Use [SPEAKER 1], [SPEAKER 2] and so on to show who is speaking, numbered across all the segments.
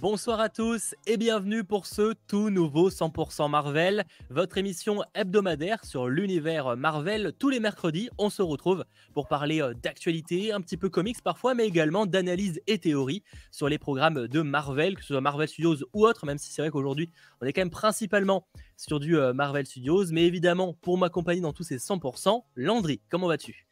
[SPEAKER 1] Bonsoir à tous et bienvenue pour ce tout nouveau 100% Marvel, votre émission hebdomadaire sur l'univers Marvel. Tous les mercredis, on se retrouve pour parler euh, d'actualité, un petit peu comics parfois, mais également d'analyse et théorie sur les programmes de Marvel, que ce soit Marvel Studios ou autre, même si c'est vrai qu'aujourd'hui, on est quand même principalement sur du euh, Marvel Studios. Mais évidemment, pour m'accompagner dans tous ces 100%, Landry, comment vas-tu?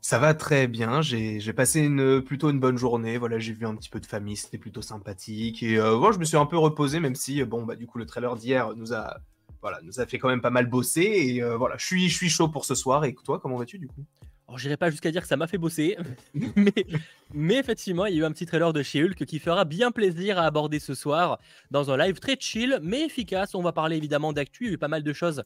[SPEAKER 2] Ça va très bien, j'ai passé plutôt une bonne journée, voilà, j'ai vu un petit peu de famille, c'était plutôt sympathique, et euh, je me suis un peu reposé, même si, bon, bah, du coup, le trailer d'hier nous a, voilà, nous a fait quand même pas mal bosser, et euh, voilà, je suis, je suis chaud pour ce soir, et toi, comment vas-tu, du coup?
[SPEAKER 1] Alors, j'irai pas jusqu'à dire que ça m'a fait bosser, mais, mais, effectivement, il y a eu un petit trailer de chez Hulk qui fera bien plaisir à aborder ce soir dans un live très chill mais efficace. On va parler évidemment d'actu, il y a eu pas mal de choses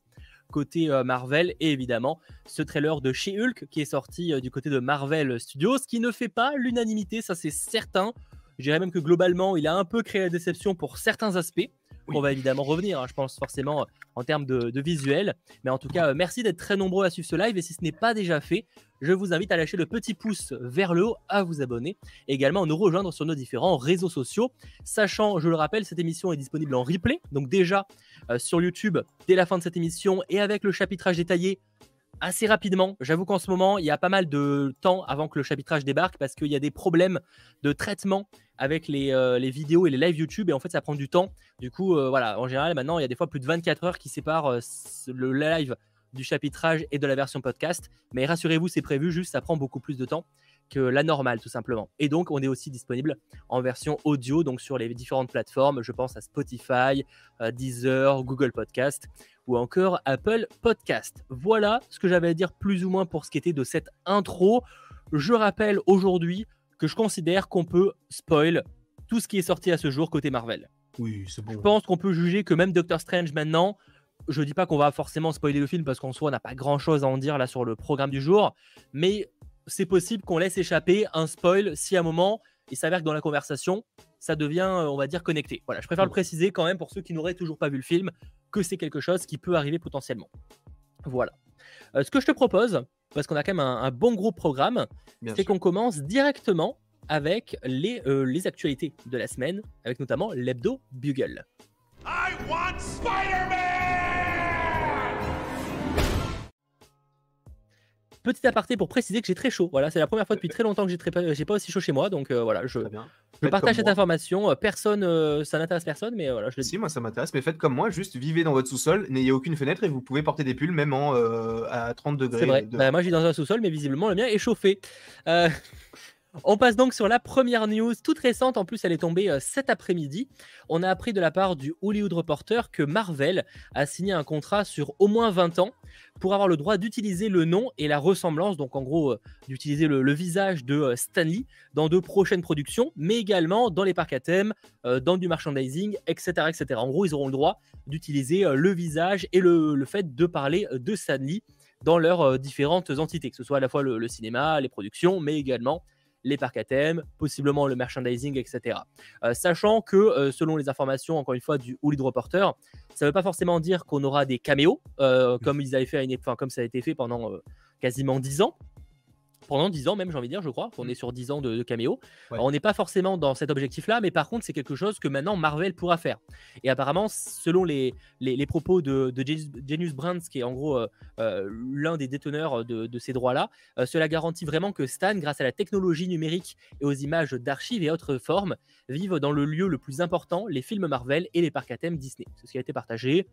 [SPEAKER 1] côté euh, Marvel et évidemment ce trailer de chez Hulk qui est sorti euh, du côté de Marvel Studios qui ne fait pas l'unanimité, ça c'est certain. Je dirais même que globalement, il a un peu créé la déception pour certains aspects. On va évidemment revenir, hein, je pense forcément en termes de, visuel. Mais en tout cas, euh, merci d'être très nombreux à suivre ce live. Et si ce n'est pas déjà fait, je vous invite à lâcher le petit pouce vers le haut, à vous abonner et également à nous rejoindre sur nos différents réseaux sociaux. Sachant, je le rappelle, cette émission est disponible en replay. Donc déjà euh, sur YouTube dès la fin de cette émission et avec le chapitrage détaillé assez rapidement. J'avoue qu'en ce moment, il y a pas mal de temps avant que le chapitrage débarque parce qu'il y a des problèmes de traitement avec euh, les, vidéos et les lives YouTube et en fait ça prend du temps. Du coup, euh, voilà, en général, maintenant il y a des fois plus de 24 heures qui séparent euh, le live du chapitrage et de la version podcast. Mais rassurez-vous, c'est prévu, juste ça prend beaucoup plus de temps que la normale tout simplement. Et donc on est aussi disponible en version audio, donc sur les différentes plateformes, je pense à Spotify, Deezer, Google Podcast ou encore Apple Podcast. Voilà ce que j'avais à dire plus ou moins pour ce qui était de cette intro. Je rappelle aujourd'hui que je considère qu'on peut spoil tout ce qui est sorti à ce jour côté Marvel.
[SPEAKER 2] Oui, c'est bon.
[SPEAKER 1] Je pense qu'on peut juger que même Doctor Strange maintenant, je dis pas qu'on va forcément spoiler le film parce qu'en soi on n'a pas grand chose à en dire là sur le programme du jour, mais c'est possible qu'on laisse échapper un spoil si à un moment il s'avère que dans la conversation ça devient, euh, on va dire, connecté. Voilà, je préfère le préciser quand même pour ceux qui n'auraient toujours pas vu le film que c'est quelque chose qui peut arriver potentiellement. Voilà. Euh, ce que je te propose, parce qu'on a quand même un, bon gros programme, c'est qu'on commence directement avec les, euh, les actualités de la semaine, avec notamment l'hebdo Bugle. I want Petit aparté pour préciser que j'ai très chaud. Voilà, c'est la première fois depuis très longtemps que j'ai très... pas aussi chaud chez moi, donc euh, voilà, je, je partage cette information. Euh, personne, euh, ça n'intéresse personne, mais voilà, je le
[SPEAKER 2] Si, moi ça m'intéresse, mais faites comme moi, juste vivez dans votre sous-sol, n'ayez aucune fenêtre et vous pouvez porter des pulls même en, à 30 degrés.
[SPEAKER 1] C'est vrai. Bah, moi, j'ai dans un sous-sol, mais visiblement le mien est chauffé. On passe donc sur la première news, toute récente, en plus elle est tombée euh, cet après-midi. On a appris de la part du Hollywood Reporter que Marvel a signé un contrat sur au moins 20 ans pour avoir le droit d'utiliser le nom et la ressemblance, donc en gros euh, d'utiliser le, visage de euh, Stanley dans de prochaines productions, mais également dans les parcs à thème, dans du merchandising, etc., etc. En gros, ils auront le droit d'utiliser le visage et le, fait de parler de Stanley dans leurs différentes entités, que ce soit à la fois le cinéma, les productions, mais également les parcs à thème, possiblement le merchandising, etc. Euh, sachant que, euh, selon les informations, encore une fois, du Hollywood Reporter, ça ne veut pas forcément dire qu'on aura des caméos, euh, comme ils avaient fait à une... enfin, comme ça a été fait pendant quasiment 10 ans pendant 10 ans même, j'ai envie de dire, je crois, qu'on est sur 10 ans de, caméo. on n'est pas forcément dans cet objectif-là, mais par contre, c'est quelque chose que maintenant Marvel pourra faire. Et apparemment, selon les, les, propos de, de Genius Brands, qui est en gros euh, euh, l'un des déteneurs de, ces droits-là, euh, cela garantit vraiment que Stan, grâce à la technologie numérique et aux images d'archives et autres formes, vive dans le lieu le plus important, les films Marvel et les parcs à thème Disney. C'est ce qui a été partagé.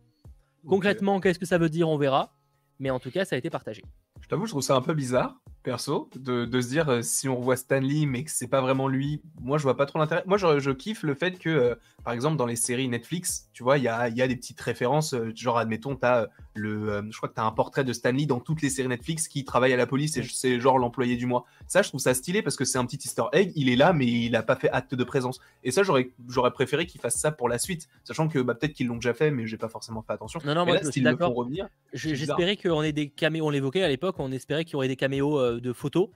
[SPEAKER 1] Concrètement, qu'est-ce que ça veut dire On verra. Mais en tout cas, ça a été partagé.
[SPEAKER 2] Je t'avoue, je trouve ça un peu bizarre perso, de, de, se dire euh, si on revoit Stanley mais que c'est pas vraiment lui, moi je vois pas trop l'intérêt. Moi je, je, kiffe le fait que, euh, par exemple, dans les séries Netflix, tu vois, il y a, y a, des petites références, euh, genre admettons, as le, je crois que tu as un portrait de Stanley dans toutes les séries Netflix qui travaille à la police et c'est genre l'employé du mois. Ça, je trouve ça stylé parce que c'est un petit easter egg, il est là mais il a pas fait acte de présence. Et ça, j'aurais préféré qu'il fasse ça pour la suite, sachant que bah, peut-être qu'ils l'ont déjà fait mais j'ai pas forcément fait attention.
[SPEAKER 1] Non, non, moi je suis d'accord. J'espérais qu'on ait des caméos, on l'évoquait à l'époque, on espérait qu'il y aurait des caméos de photos.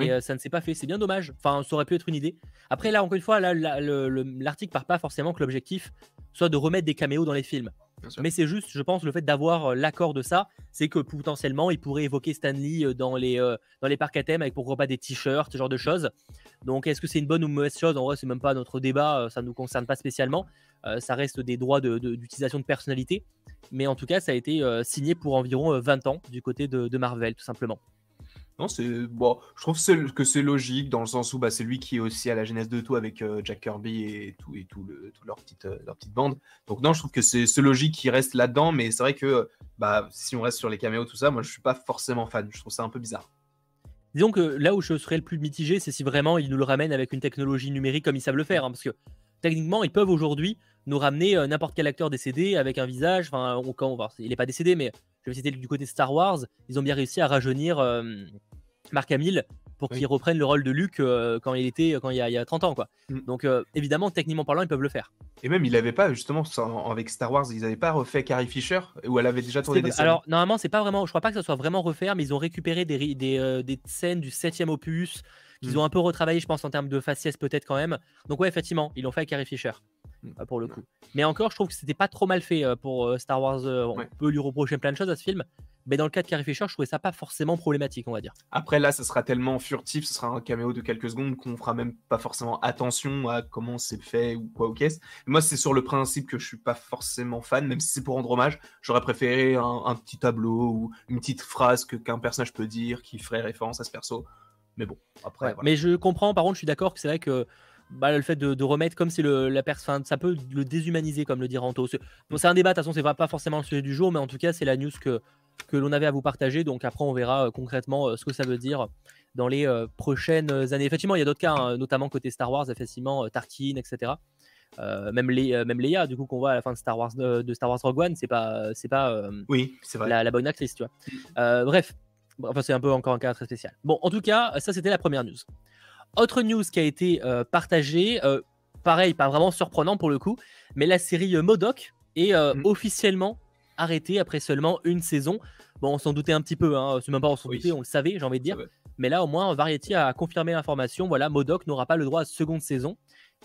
[SPEAKER 1] Et euh, ça ne s'est pas fait. C'est bien dommage. Enfin, ça aurait pu être une idée. Après, là, encore une fois, là, l'article part pas forcément que l'objectif soit de remettre des caméos dans les films. Mais c'est juste, je pense, le fait d'avoir l'accord de ça, c'est que potentiellement, il pourrait évoquer Stanley dans les, dans les parcs à thème avec pourquoi pas des t-shirts, ce genre de choses. Donc, est-ce que c'est une bonne ou mauvaise chose? En vrai, c'est même pas notre débat, ça ne nous concerne pas spécialement. ça reste des droits d'utilisation de, de, personnalité. Mais en tout cas, ça a été signé pour environ 20 ans du côté de Marvel, tout simplement.
[SPEAKER 2] Non, c'est bon. Je trouve que c'est logique dans le sens où bah, c'est lui qui est aussi à la genèse de tout avec euh, Jack Kirby et tout et tout, le, leur petite euh, leur petite bande. Donc non, je trouve que c'est logique qu'il reste là-dedans, mais c'est vrai que bah si on reste sur les caméos tout ça, moi je suis pas forcément fan. Je trouve ça un peu bizarre.
[SPEAKER 1] Disons que là où je serais le plus mitigé, c'est si vraiment ils nous le ramènent avec une technologie numérique comme ils savent le faire, hein, parce que techniquement ils peuvent aujourd'hui nous ramener euh, n'importe quel acteur décédé avec un visage. Enfin, quand on il n'est pas décédé, mais citer du côté de Star Wars, ils ont bien réussi à rajeunir Marc Hamill pour qu'il reprenne le rôle de Luke euh, quand il était quand il y, a, 30 ans quoi. Mm. Donc euh, évidemment techniquement parlant ils peuvent le faire.
[SPEAKER 2] Et même il n'avait pas justement avec Star Wars ils n'avaient pas refait Carrie Fisher où elle avait déjà tourné des scènes.
[SPEAKER 1] Alors normalement c'est pas vraiment je crois pas que ça soit vraiment refait mais ils ont récupéré des, des, euh, des scènes du 7 opus qu'ils mm. ont un peu retravaillé je pense en termes de faciès peut-être quand même. Donc ouais effectivement ils l'ont fait avec Carrie Fisher. Mm. pour le coup. Mais encore, je trouve que c'était pas trop mal fait pour Star Wars. on peut lui reprocher plein de choses à ce film, mais dans le cas de Carrie Fisher, je trouvais ça pas forcément problématique, on va dire.
[SPEAKER 2] Après, là, ça sera tellement furtif, ce sera un caméo de quelques secondes qu'on fera même pas forcément attention à comment c'est fait ou quoi ou qu'est-ce. Moi, c'est sur le principe que je suis pas forcément fan, même si c'est pour rendre hommage. J'aurais préféré un, petit tableau ou une petite phrase que qu'un personnage peut dire qui ferait référence à ce perso. Mais bon, après.
[SPEAKER 1] Mais je comprends, par contre, je suis d'accord que c'est vrai que bah, le fait de, remettre comme c'est la personne, ça peut le déshumaniser, comme le dit Ranto. C'est un débat, de toute façon, c'est pas forcément le sujet du jour, mais en tout cas, c'est la news que, que l'on avait à vous partager. Donc après, on verra euh, concrètement euh, ce que ça veut dire dans les euh, prochaines années. Effectivement, il y a d'autres cas, hein, notamment côté Star Wars, effectivement, Tarkin, etc. même, les, même Leia, du coup, qu'on voit à la fin de Star Wars, de Star Wars Rogue One, c'est pas, c'est pas
[SPEAKER 2] oui, c'est vrai.
[SPEAKER 1] La, bonne actrice, tu vois. bref, enfin, c'est un peu encore un cas très spécial. Bon, en tout cas, ça, c'était la première news. Autre news qui a été partagée, pareil, pas vraiment surprenant pour le coup, mais la série Modoc est mm. officiellement arrêté après seulement une saison. Bon, on s'en doutait un petit peu, hein. c'est même pas on s'en doutait, on le savait, j'ai envie de dire. Mais là, au moins, Variety a confirmé l'information. Voilà, Modoc n'aura pas le droit à seconde saison.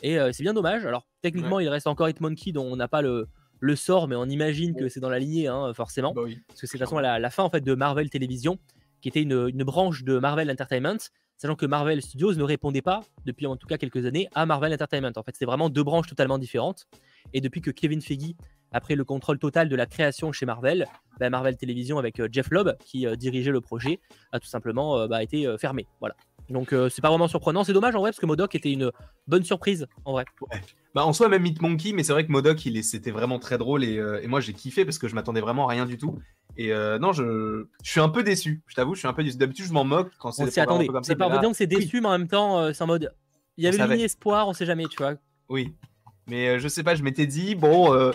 [SPEAKER 1] Et euh, c'est bien dommage. Alors, techniquement, il reste encore Hitmonkey dont on n'a pas le, le sort, mais on imagine que c'est dans la lignée, hein, forcément. Bah parce que c'est de toute façon la, la, fin en fait, de Marvel Télévision, qui était une, une, branche de Marvel Entertainment, sachant que Marvel Studios ne répondait pas, depuis en tout cas quelques années, à Marvel Entertainment. En fait, c'est vraiment deux branches totalement différentes. Et depuis que Kevin Feige après le contrôle total de la création chez Marvel, bah, Marvel Television avec euh, Jeff Lobb qui euh, dirigeait le projet a tout simplement euh, bah, été fermé. Voilà. Donc c'est pas vraiment surprenant. C'est dommage en vrai parce que Modoc était une bonne surprise en vrai.
[SPEAKER 2] Bah, en soi même Meat Monkey, mais c'est vrai que Modoc il c'était vraiment très drôle et, moi j'ai kiffé parce que je m'attendais vraiment à rien du tout. Et non, je... je suis un peu déçu. Je t'avoue, je suis un peu déçu. D'habitude, je m'en moque quand c'est.
[SPEAKER 1] On s'y attendait. C'est pas dire que c'est déçu, mais en même temps, c'est en mode. Il y avait une espoir, on sait jamais, tu vois.
[SPEAKER 2] Oui. Mais je sais pas, je m'étais dit, bon,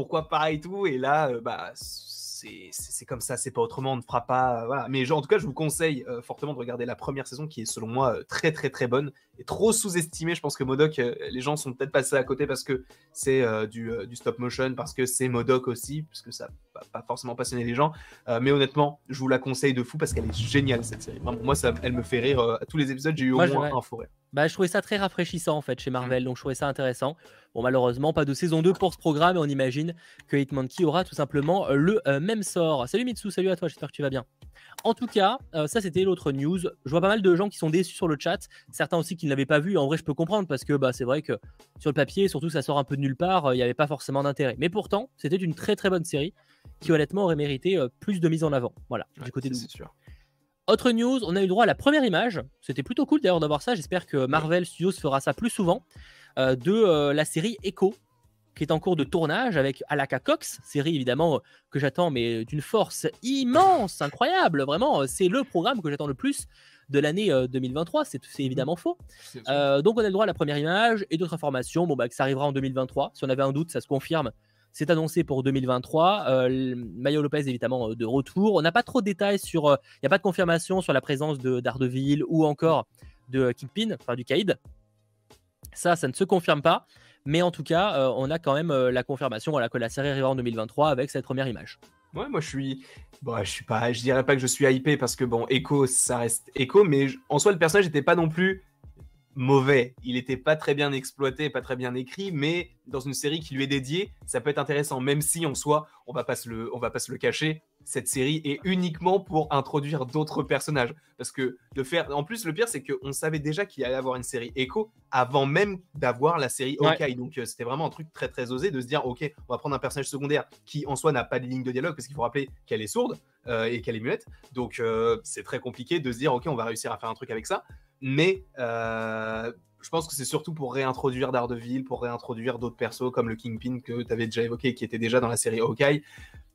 [SPEAKER 2] pourquoi pas et tout. Et là, euh, bah, c'est comme ça, c'est pas autrement, on ne fera pas. Mais en tout cas, je vous conseille euh, fortement de regarder la première saison qui est selon moi euh, très très très bonne trop sous-estimée. Je pense que Modoc, les gens sont peut-être passés à côté parce que c'est du, du, stop motion, parce que c'est Modoc aussi, parce que ça va pas forcément passionner les gens. mais honnêtement, je vous la conseille de fou parce qu'elle est géniale cette série. moi, ça, elle me fait rire. à tous les épisodes, j'ai eu au moins un fou
[SPEAKER 1] Bah, je trouvais ça très rafraîchissant en fait chez Marvel, mmh. donc je trouvais ça intéressant. Bon, malheureusement, pas de saison 2 pour ce programme et on imagine que Hitmonkey aura tout simplement euh, le euh, même sort. Salut Mitsu, salut à toi, j'espère que tu vas bien. En tout cas, euh, ça c'était l'autre news. Je vois pas mal de gens qui sont déçus sur le chat, certains aussi qui ne l'avaient pas vu. En vrai, je peux comprendre parce que bah, c'est vrai que sur le papier, surtout ça sort un peu de nulle part, il n'y avait pas forcément d'intérêt. Mais pourtant, c'était une très très bonne série qui honnêtement aurait mérité plus de mise en avant. Voilà, du côté de sûr. Autre news, on a eu droit à la première image. C'était plutôt cool d'ailleurs d'avoir ça. J'espère que Marvel Studios fera ça plus souvent. Euh, de euh, la série Echo, qui est en cours de tournage avec Alaka Cox, série évidemment que j'attends, mais d'une force immense, incroyable, vraiment, c'est le programme que j'attends le plus de l'année 2023, c'est évidemment faux. donc on a le droit à la première image et d'autres informations, bon bah que ça arrivera en 2023, si on avait un doute, ça se confirme. C'est annoncé pour 2023. Euh, Mayo Lopez évidemment de retour. On n'a pas trop de détails sur. Il n'y a pas de confirmation sur la présence de d'Ardeville ou encore de Kingpin, enfin du Kaïd. Ça, ça ne se confirme pas. Mais en tout cas, euh, on a quand même euh, la confirmation voilà, que la série arrivera en 2023 avec cette première image.
[SPEAKER 2] Ouais, moi je suis. Bon, je suis pas. Je dirais pas que je suis hypé parce que bon, Echo, ça reste Echo, mais en soi, le personnage n'était pas non plus mauvais. Il n'était pas très bien exploité, pas très bien écrit, mais dans une série qui lui est dédiée, ça peut être intéressant, même si en soi, on va pas se le, on va pas se le cacher, cette série est uniquement pour introduire d'autres personnages. Parce que de faire, en plus, le pire, c'est qu'on savait déjà qu'il allait avoir une série Echo avant même d'avoir la série Hawkeye. Donc euh, c'était vraiment un truc très très osé de se dire, ok, on va prendre un personnage secondaire qui en soi n'a pas de ligne de dialogue, parce qu'il faut rappeler qu'elle est sourde euh, et qu'elle est muette. Donc euh, c'est très compliqué de se dire, ok, on va réussir à faire un truc avec ça. Mais je pense que c'est surtout pour réintroduire Daredevil, pour réintroduire d'autres persos comme le Kingpin que tu avais déjà évoqué, qui était déjà dans la série Hawkeye.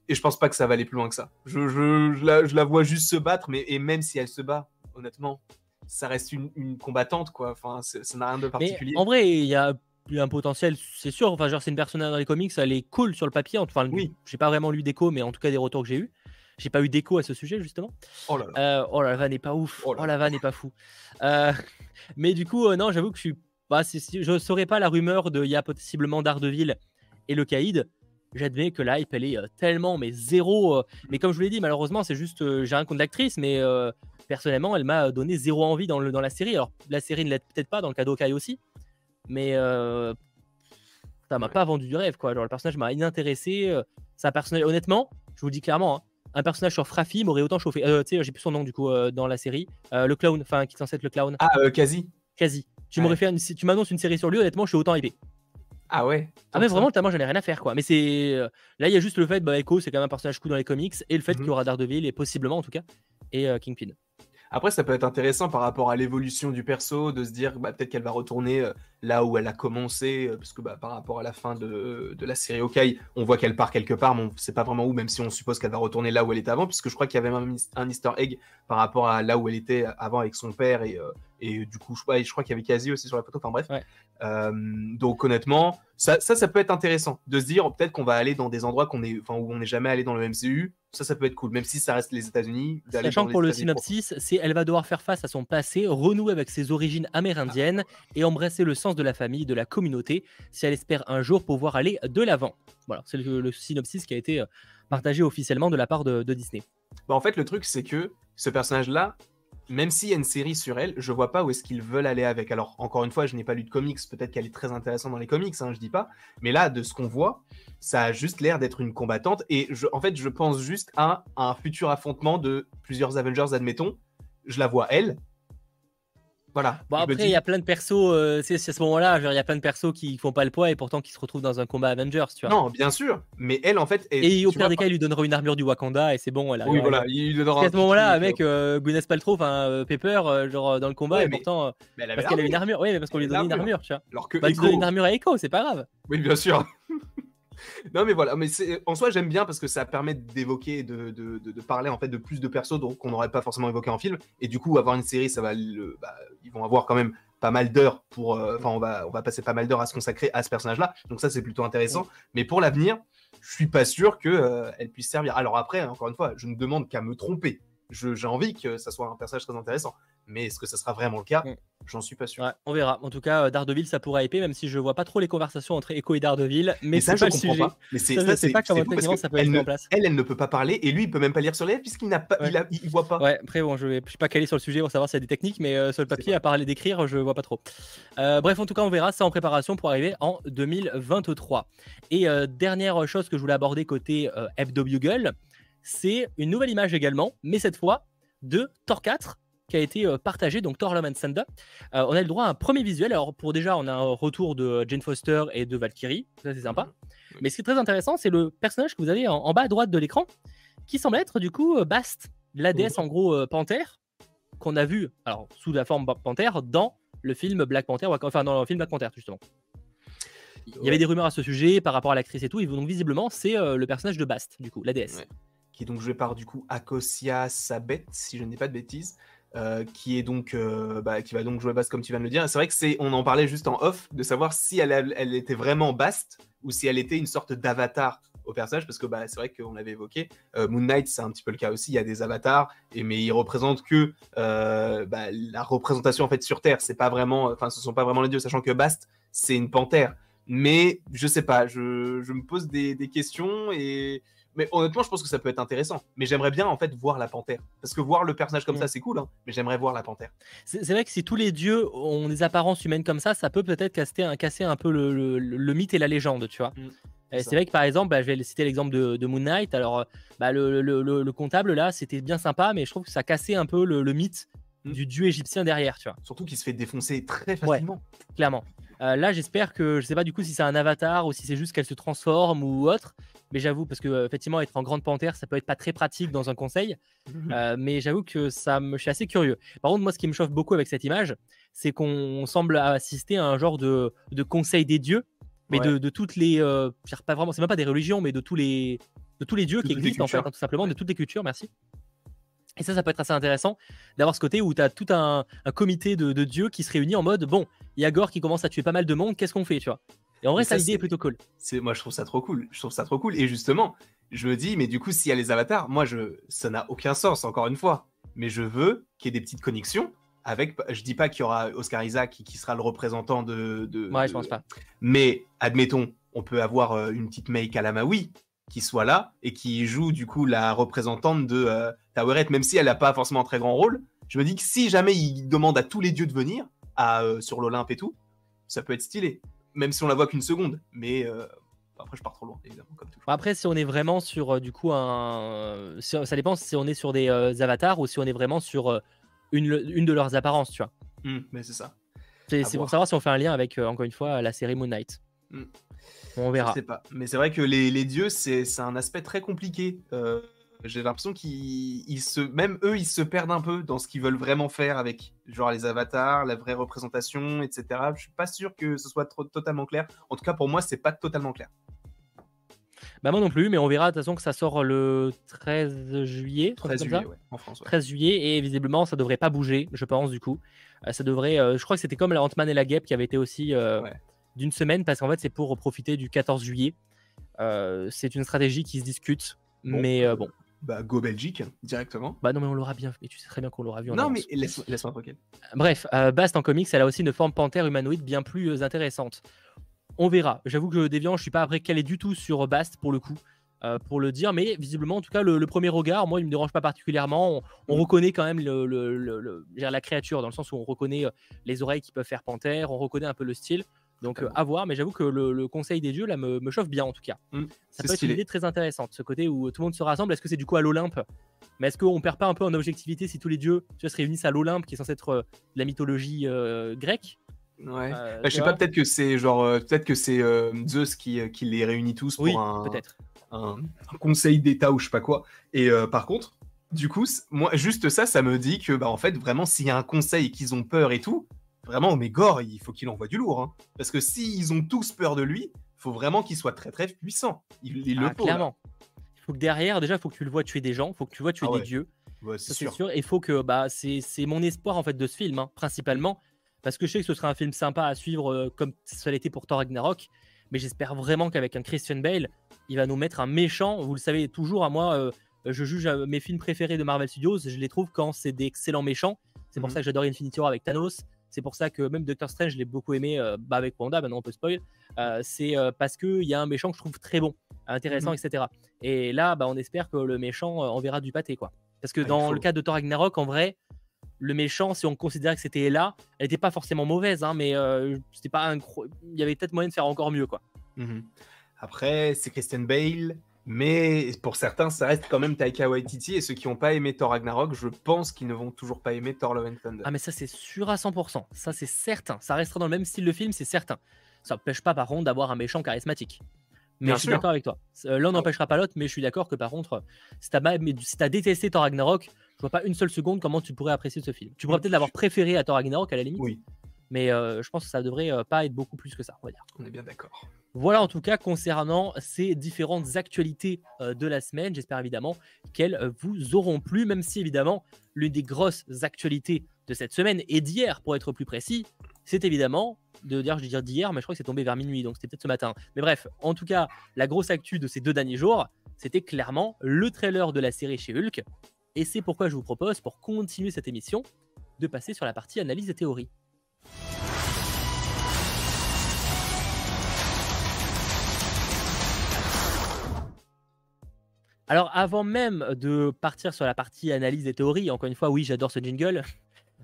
[SPEAKER 2] Et je pense pas que ça va aller plus loin que ça. Je, je, la, vois juste se battre, mais et même si elle se bat, honnêtement, ça reste une, combattante, quoi. Enfin, ça n'a rien de particulier.
[SPEAKER 1] en vrai, il y a un potentiel, c'est sûr. Enfin, genre, c'est une personnage dans les comics, elle est cool sur le papier. Enfin, oui. j'ai pas vraiment lu d'écho, mais en tout cas, des retours que j'ai eu. J'ai pas eu d'écho à ce sujet, justement.
[SPEAKER 2] Oh là là.
[SPEAKER 1] Euh, oh la vanne n'est pas ouf. Oh, oh la vanne n'est pas fou. Euh, mais du coup, euh, non, j'avoue que je suis. Bah, je saurais pas la rumeur de il y a possiblement Daredevil et le Caïd j'admets que l'hype elle est euh, tellement mais zéro. Euh, mais comme je vous l'ai dit, malheureusement, c'est juste euh, j'ai un compte d'actrice, mais personnellement, elle m'a donné zéro envie dans, le, dans la série. Alors la série ne l'aide peut-être pas dans le cas d'Okai aussi, mais ça m'a pas vendu du rêve quoi. Genre le personnage m'a inintéressé. ça personnage, honnêtement, je vous le dis clairement. Hein, un personnage sur Frafi m'aurait autant chauffé. tu sais, j'ai plus son nom du coup dans la série. le clown, enfin qui est censé être le clown.
[SPEAKER 2] Ah, quasi.
[SPEAKER 1] Quasi. Tu m'aurais fait, tu m'annonces une série sur lui, honnêtement, je suis autant hypé.
[SPEAKER 2] Ah ouais
[SPEAKER 1] Ah mais vraiment, notamment, j'en ai rien à faire quoi. Mais c'est. Euh, là, il y a juste le fait, bah, Echo, c'est quand même un personnage cool dans les comics, et le fait mmh qu'il y aura Daredevil, et possiblement en tout cas, et euh, Kingpin.
[SPEAKER 2] Après, ça peut être intéressant par rapport à l'évolution du perso, de se dire bah, peut-être qu'elle va retourner euh, là où elle a commencé, parce que bah, par rapport à la fin de, de la série Hawkeye, on voit qu'elle part quelque part, mais on ne sait pas vraiment où, même si on suppose qu'elle va retourner là où elle était avant, puisque je crois qu'il y avait même un easter egg par rapport à là où elle était avant avec son père, et, et du coup, je, je crois qu'il y avait quasi aussi sur la photo, enfin bref. Euh, donc honnêtement, ça, ça, peut être intéressant de se dire peut-être qu'on va aller dans des endroits qu'on est, enfin, où on n'est jamais allé dans le MCU. Ça, ça peut être cool, même si ça reste les États-Unis.
[SPEAKER 1] Sachant que pour le synopsis, c'est elle va devoir faire face à son passé, renouer avec ses origines amérindiennes et embrasser le sens de la famille, de la communauté, si elle espère un jour pouvoir aller de l'avant. Voilà, c'est le, synopsis qui a été euh, partagé officiellement de la part de, Disney.
[SPEAKER 2] Bah en fait, le truc, c'est que ce personnage-là, même s'il y a une série sur elle, je vois pas où est-ce qu'ils veulent aller avec. Alors, encore une fois, je n'ai pas lu de comics, peut-être qu'elle est très intéressante dans les comics, hein, je dis pas. Mais là, de ce qu'on voit, ça a juste l'air d'être une combattante. Et en fait, je pense juste à un futur affrontement de plusieurs Avengers, admettons. Je la vois elle, voilà.
[SPEAKER 1] Bon, après, il y a plein de persos, euh, c'est à ce moment-là, il y a plein de persos qui font pas le poids et pourtant qui se retrouvent dans un combat Avengers, tu vois.
[SPEAKER 2] Non, bien sûr, mais elle, en fait.
[SPEAKER 1] et au pire des cas, il lui donnera une armure du Wakanda et c'est bon. Elle
[SPEAKER 2] oui, voilà, il lui donnera.
[SPEAKER 1] À ce moment-là, mec, euh, Gwyneth Paltrow, enfin, euh, Pepper, genre dans le combat, et pourtant. parce qu'elle a une armure, oui, mais parce qu'on lui donne une armure, tu vois. Alors que. Bah, Echo... une armure à Echo, c'est pas grave.
[SPEAKER 2] Oui, bien sûr. non mais voilà, mais en soi j'aime bien parce que ça permet d'évoquer, de, de, de, parler en fait de plus de persos qu'on n'aurait pas forcément évoqué en film. Et du coup avoir une série, ça va, le, bah, ils vont avoir quand même pas mal d'heures pour, euh, enfin on va on va passer pas mal d'heures à se consacrer à ce personnage-là. Donc ça c'est plutôt intéressant. Mais pour l'avenir, je suis pas sûr que euh, elle puisse servir. Alors après, encore une fois, je ne demande qu'à me tromper j'ai envie que ça soit un personnage très intéressant. Mais est-ce que ça sera vraiment le cas mm. J'en suis pas sûr.
[SPEAKER 1] on verra. En tout cas, euh, Daredevil, ça pourrait épée, même si je vois pas trop les conversations entre Echo et Daredevil. Mais, ça, je comprends pas. Mais c'est ça, c'est pas comment ça peut être
[SPEAKER 2] en
[SPEAKER 1] place.
[SPEAKER 2] Elle, elle ne peut pas parler et lui, il peut même pas lire sur les puisqu'il n'a pas, il, il, voit pas.
[SPEAKER 1] Ouais. Après, bon, je, vais, je suis pas calé sur le sujet pour savoir s'il y a des techniques, mais euh, sur le papier, à parler d'écrire, je vois pas trop. Euh, bref, en tout cas, on verra ça en préparation pour arriver en 2023. Et dernière chose que je voulais aborder côté Hebdo Bugle, c'est une nouvelle image également, mais cette fois de Thor 4 qui a été euh, partagé, donc Thor Love and Thunder. Euh, on a le droit à un premier visuel. Alors, pour déjà, on a un retour de Jane Foster et de Valkyrie. Ça, c'est sympa. Mais ce qui est très intéressant, c'est le personnage que vous avez en, bas à droite de l'écran, qui semble être du coup euh, Bast, la déesse en gros panthère, qu'on a vu, alors sous la forme panthère, dans le film Black Panther, enfin dans le film Black Panther, justement. Il y avait des rumeurs à ce sujet par rapport à l'actrice et tout, et donc visiblement, c'est le personnage de Bast, du coup, la déesse
[SPEAKER 2] qui est donc joué par du coup Akosia Sabet, si je ne dis pas de bêtises. Euh, qui est donc euh, bah, qui va donc jouer Bast comme tu viens de le dire. C'est vrai que c'est on en parlait juste en off de savoir si elle, était vraiment Bast ou si elle était une sorte d'avatar au personnage parce que bah, c'est vrai qu'on l'avait évoqué. Euh, Moon Knight c'est un petit peu le cas aussi. Il y a des avatars mais ils représentent que bah, la représentation en fait sur Terre. C'est pas vraiment enfin ce sont pas vraiment les dieux sachant que Bast c'est une panthère. Mais je sais pas, je, je me pose des, des questions et Mais honnêtement, je pense que ça peut être intéressant. Mais j'aimerais bien en fait voir la panthère. Parce que voir le personnage comme
[SPEAKER 1] Mm.
[SPEAKER 2] ça, c'est cool, hein, mais j'aimerais voir la panthère.
[SPEAKER 1] C'est vrai que si tous les dieux ont des apparences humaines comme ça, ça peut peut-être casser, un- casser un peu le, le- le mythe et la légende, tu vois.
[SPEAKER 2] Mm, c'est
[SPEAKER 1] vrai que par exemple, bah, je vais citer l'exemple de, de Moon Knight. Alors, bah, le, le- le- le comptable là, c'était bien sympa, mais je trouve que ça cassait un peu le, le mythe
[SPEAKER 2] Mm.
[SPEAKER 1] du dieu égyptien derrière, tu vois,
[SPEAKER 2] Surtout qu'il se fait défoncer très facilement.
[SPEAKER 1] clairement. Euh, là, j'espère que je sais pas du coup si c'est un avatar ou si c'est juste qu'elle se transforme ou autre. Mais j'avoue, parce que euh, effectivement, être en grande panthère, ça peut être pas très pratique dans un conseil.
[SPEAKER 2] Mhm.
[SPEAKER 1] Euh, mais j'avoue que ça me, je suis assez curieux. Par contre, moi, ce qui me chauffe beaucoup avec cette image, c'est qu'on semble assister à un genre de, de conseil des dieux, mais
[SPEAKER 2] Ouais.
[SPEAKER 1] de, de toutes les, pas vraiment, c'est même pas des religions, mais de tous les, de tous les dieux qui existent en fait, hein, tout simplement, de toutes les cultures. Merci. Et ça, ça peut être assez intéressant d'avoir ce côté où tu as tout un, un comité de, de dieux qui se réunit en mode bon, il y a Gore qui commence à tuer pas mal de monde, qu'est-ce qu'on fait, tu vois? Et en vrai, ça, l'idée est plutôt cool.
[SPEAKER 2] C'est moi je trouve ça trop cool. Je trouve ça trop cool. Et justement, je me dis, mais du coup, s'il y a les avatars, moi je ça n'a aucun sens, encore une fois. Mais je veux qu'il y ait des petites connexions avec. Je dis pas qu'il y aura Oscar Isaac qui, qui sera le représentant de. de-
[SPEAKER 1] Ouais,
[SPEAKER 2] de-
[SPEAKER 1] je pense pas.
[SPEAKER 2] Mais admettons, on peut avoir euh, une petite Mei Kalamawi qui soit là et qui joue du coup la représentante de euh, Taweret, même si elle n'a pas forcément un très grand rôle. Je me dis que si jamais il demande à tous les dieux de venir à, euh, sur l'Olympe et tout, ça peut être stylé. Même si on la voit qu'une seconde. Mais euh, après, je pars trop loin, évidemment, comme toujours.
[SPEAKER 1] Après, si on est vraiment sur euh, du coup un, ça dépend si on est sur des avatars ou si on est vraiment sur une, une de leurs apparences, tu vois.
[SPEAKER 2] Hmm, mais c'est ça.
[SPEAKER 1] C'est
[SPEAKER 2] voir.
[SPEAKER 1] pour savoir si on fait un lien avec encore une fois la série Moon Knight.
[SPEAKER 2] Mm.
[SPEAKER 1] On
[SPEAKER 2] Je
[SPEAKER 1] verra.
[SPEAKER 2] sais pas. Mais c'est vrai que les, les dieux, c'est un aspect très compliqué. Euh, J'ai l'impression qu'ils ils se, même eux, ils se perdent un peu dans ce qu'ils veulent vraiment faire avec, genre les avatars, la vraie représentation, etc. Je suis pas sûr que ce soit trop, totalement clair. En tout cas, pour moi, c'est pas totalement clair.
[SPEAKER 1] Bah moi non plus, mais on verra de toute façon que ça sort le 13 juillet. un truc
[SPEAKER 2] 13
[SPEAKER 1] comme ça.
[SPEAKER 2] juillet, ouais, en France. ouais.
[SPEAKER 1] 13 juillet et visiblement ça devrait pas bouger, je pense du coup. Euh, ça devrait, euh, je crois que c'était comme la Ant-Man et la Guêpe qui avait été aussi euh,
[SPEAKER 2] Ouais.
[SPEAKER 1] D'une semaine parce qu'en fait c'est pour profiter du 14 juillet. Euh, c'est une stratégie qui se discute,
[SPEAKER 2] Bon,
[SPEAKER 1] mais euh, bon,
[SPEAKER 2] Bah, go Belgique, directement.
[SPEAKER 1] bah non mais on l'aura bien, et tu sais très bien qu'on l'aura vu. En
[SPEAKER 2] Non,
[SPEAKER 1] avance.
[SPEAKER 2] mais laisse- laisse-moi tranquille.
[SPEAKER 1] Bref, euh, Bast en comics, elle a aussi une forme panthère humanoïde bien plus intéressante. On verra. J'avoue que Deviant, je suis pas après calé du tout sur Bast pour le coup, pour le dire, mais visiblement, en tout cas, le, le premier regard, moi, il me dérange pas particulièrement. On, on
[SPEAKER 2] Mm.
[SPEAKER 1] reconnaît quand même le, la créature, dans le sens où on reconnaît les oreilles qui peuvent faire panthère, on reconnaît un peu le style. Donc, euh, à voir, mais j'avoue que le, le conseil des dieux, là, me, me chauffe bien en tout cas.
[SPEAKER 2] Mm.
[SPEAKER 1] Ça peut être une idée très intéressante, ce côté où tout le monde se rassemble. Est-ce que c'est du coup à l'Olympe? Mais est-ce qu'on perd pas un peu en objectivité si tous les dieux tu vois, se réunissent à l'Olympe, qui est censé être euh, de la mythologie euh, grecque?
[SPEAKER 2] Ouais. Bah, je sais pas, peut-être que c'est genre, peut-être que c'est Zeus qui, qui les réunit tous pour
[SPEAKER 1] Oui,
[SPEAKER 2] un, un, un conseil d'État ou je sais pas quoi. Et par contre, du coup, moi, juste ça, ça me dit que, bah, en fait, vraiment, s'il y a un conseil qu'ils ont peur et tout, vraiment, mais Gore, il faut qu'il envoie du lourd. hein. Parce que s'ils ont tous peur de lui, faut vraiment qu'il soit très très puissant. Il, il le
[SPEAKER 1] Ah,
[SPEAKER 2] faut.
[SPEAKER 1] clairement. Il faut que derrière, déjà, il faut que tu le vois tuer des gens, il faut que tu vois tuer
[SPEAKER 2] Ah
[SPEAKER 1] des dieux.
[SPEAKER 2] Ouais, c'est sûr.
[SPEAKER 1] sûr. Et il faut que, bah, c'est mon espoir en fait de ce film, hein, principalement, parce que je sais que ce serait un film sympa à suivre, euh, comme ça l'était pour Thor Ragnarok. Mais j'espère vraiment qu'avec un Christian Bale, il va nous mettre un méchant. Vous le savez toujours, à moi, euh, je juge euh, mes films préférés de Marvel Studios, je les trouve quand c'est des excellents méchants. C'est pour
[SPEAKER 2] Mhm.
[SPEAKER 1] ça que j'adore Infinity War avec Thanos. C'est pour ça que même Doctor Strange, je l'ai beaucoup aimé euh, bah, avec Wanda, maintenant on peut spoil. Euh, c'est euh, parce qu'il y a un méchant que je trouve très bon, intéressant,
[SPEAKER 2] Mhm.
[SPEAKER 1] etc. Et là, bah, on espère que le méchant enverra du pâté, quoi. Parce que
[SPEAKER 2] Ah,
[SPEAKER 1] dans le cas de Thor Ragnarok, en vrai, le méchant, si on considérait que c'était Ella, elle n'était pas forcément mauvaise, hein, mais euh, c'était pas incro- il y avait peut-être moyen de faire encore mieux, quoi.
[SPEAKER 2] Mhm. Après, c'est Christian Bale, mais pour certains, ça reste quand même Taika Waititi. Et ceux qui n'ont pas aimé Thor Ragnarok, je pense qu'ils ne vont toujours pas aimer Thor Love and Thunder.
[SPEAKER 1] Ah mais ça c'est sûr à 100%, ça c'est certain, ça restera dans le même style de film, c'est certain. Ça n'empêche pas par contre d'avoir un méchant charismatique. Mais
[SPEAKER 2] Bien
[SPEAKER 1] je suis d'accord avec toi. Euh, L'un n'empêchera pas l'autre, mais je suis d'accord que par contre, si mais si t'as détesté Thor Ragnarok, je vois pas une seule seconde comment tu pourrais apprécier ce film. Tu pourrais
[SPEAKER 2] Mm,
[SPEAKER 1] peut-être l'avoir préféré à Thor Ragnarok à la limite,
[SPEAKER 2] Oui,
[SPEAKER 1] mais euh, je pense que ça devrait euh, pas être beaucoup plus que ça, on va dire.
[SPEAKER 2] on est bien d'accord.
[SPEAKER 1] Voilà en tout cas concernant ces différentes actualités euh, de la semaine. J'espère évidemment qu'elles vous auront plu, même si évidemment l'une des grosses actualités de cette semaine et d'hier pour être plus précis, c'est évidemment de dire, je dire d'hier, mais je crois que c'est tombé vers minuit, donc c'était peut-être ce matin. Mais bref, en tout cas, la grosse actu de ces deux derniers jours, c'était clairement le trailer de la série chez Hulk. Et c'est pourquoi je vous propose, pour continuer cette émission, de passer sur la partie analyse et théorie. Alors, avant même de partir sur la partie analyse et théorie, encore une fois, oui, j'adore ce jingle.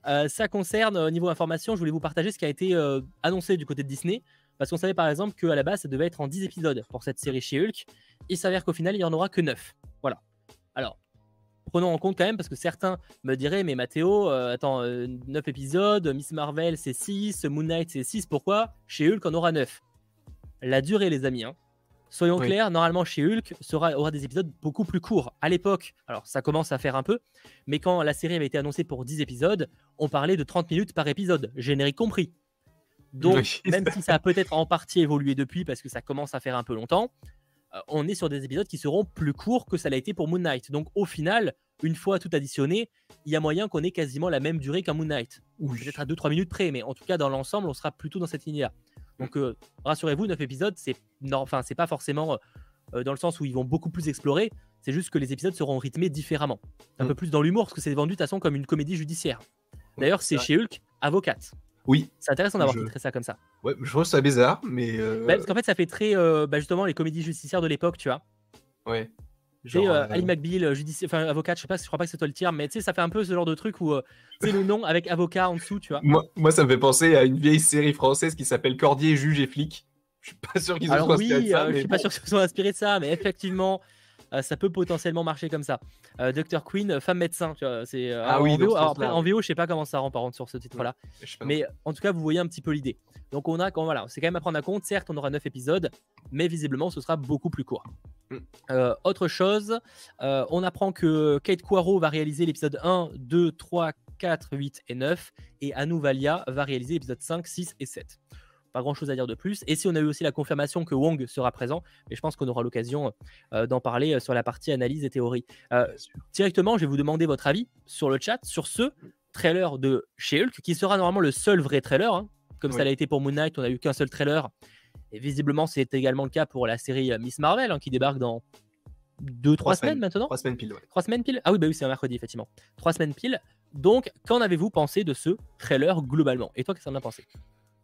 [SPEAKER 1] Euh, ça concerne, au niveau information, je voulais vous partager ce qui a été euh, annoncé du côté de Disney. Parce qu'on savait par exemple qu'à la base, ça devait être en 10 épisodes pour cette série chez Hulk. Il s'avère qu'au final, il n'y en aura que 9. Voilà. Alors, prenons en compte quand même, parce que certains me diraient, mais Mathéo, euh, attends, 9 épisodes, Miss Marvel c'est 6, Moon Knight c'est 6, pourquoi Chez Hulk, on aura 9. La durée, les amis, hein, Soyons clairs, normalement chez Hulk sera, aura des épisodes beaucoup plus courts. À l'époque, alors ça commence à faire un peu, mais quand la série avait été annoncée pour 10 épisodes, on parlait de 30 minutes par épisode, générique compris. Donc, même si ça a peut-être en partie évolué depuis parce que ça commence à faire un peu longtemps, euh, on est sur des épisodes qui seront plus courts que ça l'a été pour Moon Knight. Donc, au final, une fois tout additionné, il y a moyen qu'on ait quasiment la même durée qu'un Moon Knight. Ou peut-être à 2-3 minutes près, mais en tout cas, dans l'ensemble, on sera plutôt dans cette ligne-là. Donc euh, rassurez-vous, 9 épisodes, c'est enfin c'est pas forcément euh, euh, dans le sens où ils vont beaucoup plus explorer, c'est juste que les épisodes seront rythmés différemment. Un mm. peu plus dans l'humour, parce que c'est vendu de toute façon comme une comédie judiciaire. D'ailleurs, c'est chez Hulk, avocate.
[SPEAKER 2] Oui.
[SPEAKER 1] C'est intéressant d'avoir je... ça comme ça.
[SPEAKER 2] Ouais, je trouve ça bizarre, mais.
[SPEAKER 1] Bah, parce qu'en fait, ça fait très bah, justement les comédies judiciaires de l'époque, tu vois.
[SPEAKER 2] Ouais.
[SPEAKER 1] J'ai euh, Ali McBeal, judiciaire, enfin avocate, je sais pas, je crois pas que c'est toi le tir, mais tu sais, ça fait un peu ce genre de truc où c'est le nom avec avocat en dessous, tu vois.
[SPEAKER 2] Moi, moi, ça me fait penser à une vieille série française qui s'appelle Cordier, juge et flic. Je suis pas sûr qu'ils soient inspirés de ça.
[SPEAKER 1] Euh, je suis pas sûr qu'ils soient inspirés de ça, mais effectivement, euh, ça peut potentiellement marcher comme ça. Euh, Dr Queen, femme médecin, tu vois. C'est
[SPEAKER 2] ah oui,
[SPEAKER 1] en VO, après, en VO, je sais pas comment ça rend par contre sur ce titre-là, mais en tout cas, vous voyez un petit peu l'idée. Donc on a, quand voilà, c'est quand même à prendre en compte. Certes, on aura 9 épisodes, mais visiblement, ce sera beaucoup plus court. Mm. autre chose, on apprend que Kate Poirot va réaliser l'épisode 1, 2, 3, 4, 8 et 9, et Anu Valia va réaliser l'épisode 5, 6 et 7 pas grand chose à dire de plus. Et si on a eu aussi la confirmation que Wong sera présent, mais je pense qu'on aura l'occasion euh, d'en parler euh, sur la partie analyse et théorie. Euh, directement, je vais vous demander votre avis sur le chat sur ce trailer de chez Hulk, qui sera normalement le seul vrai trailer. Hein. Comme ça l'a été pour Moon Knight, on a eu qu'un seul trailer. Et visiblement, c'est également le cas pour la série Miss Marvel, hein, qui débarque dans deux, trois, semaines, maintenant
[SPEAKER 2] Trois semaines pile,
[SPEAKER 1] Trois semaines pile Ah oui, bah oui, c'est un mercredi, effectivement. Trois semaines pile. Donc, qu'en avez-vous pensé de ce trailer globalement? Et toi, qu'est-ce que en as pensé?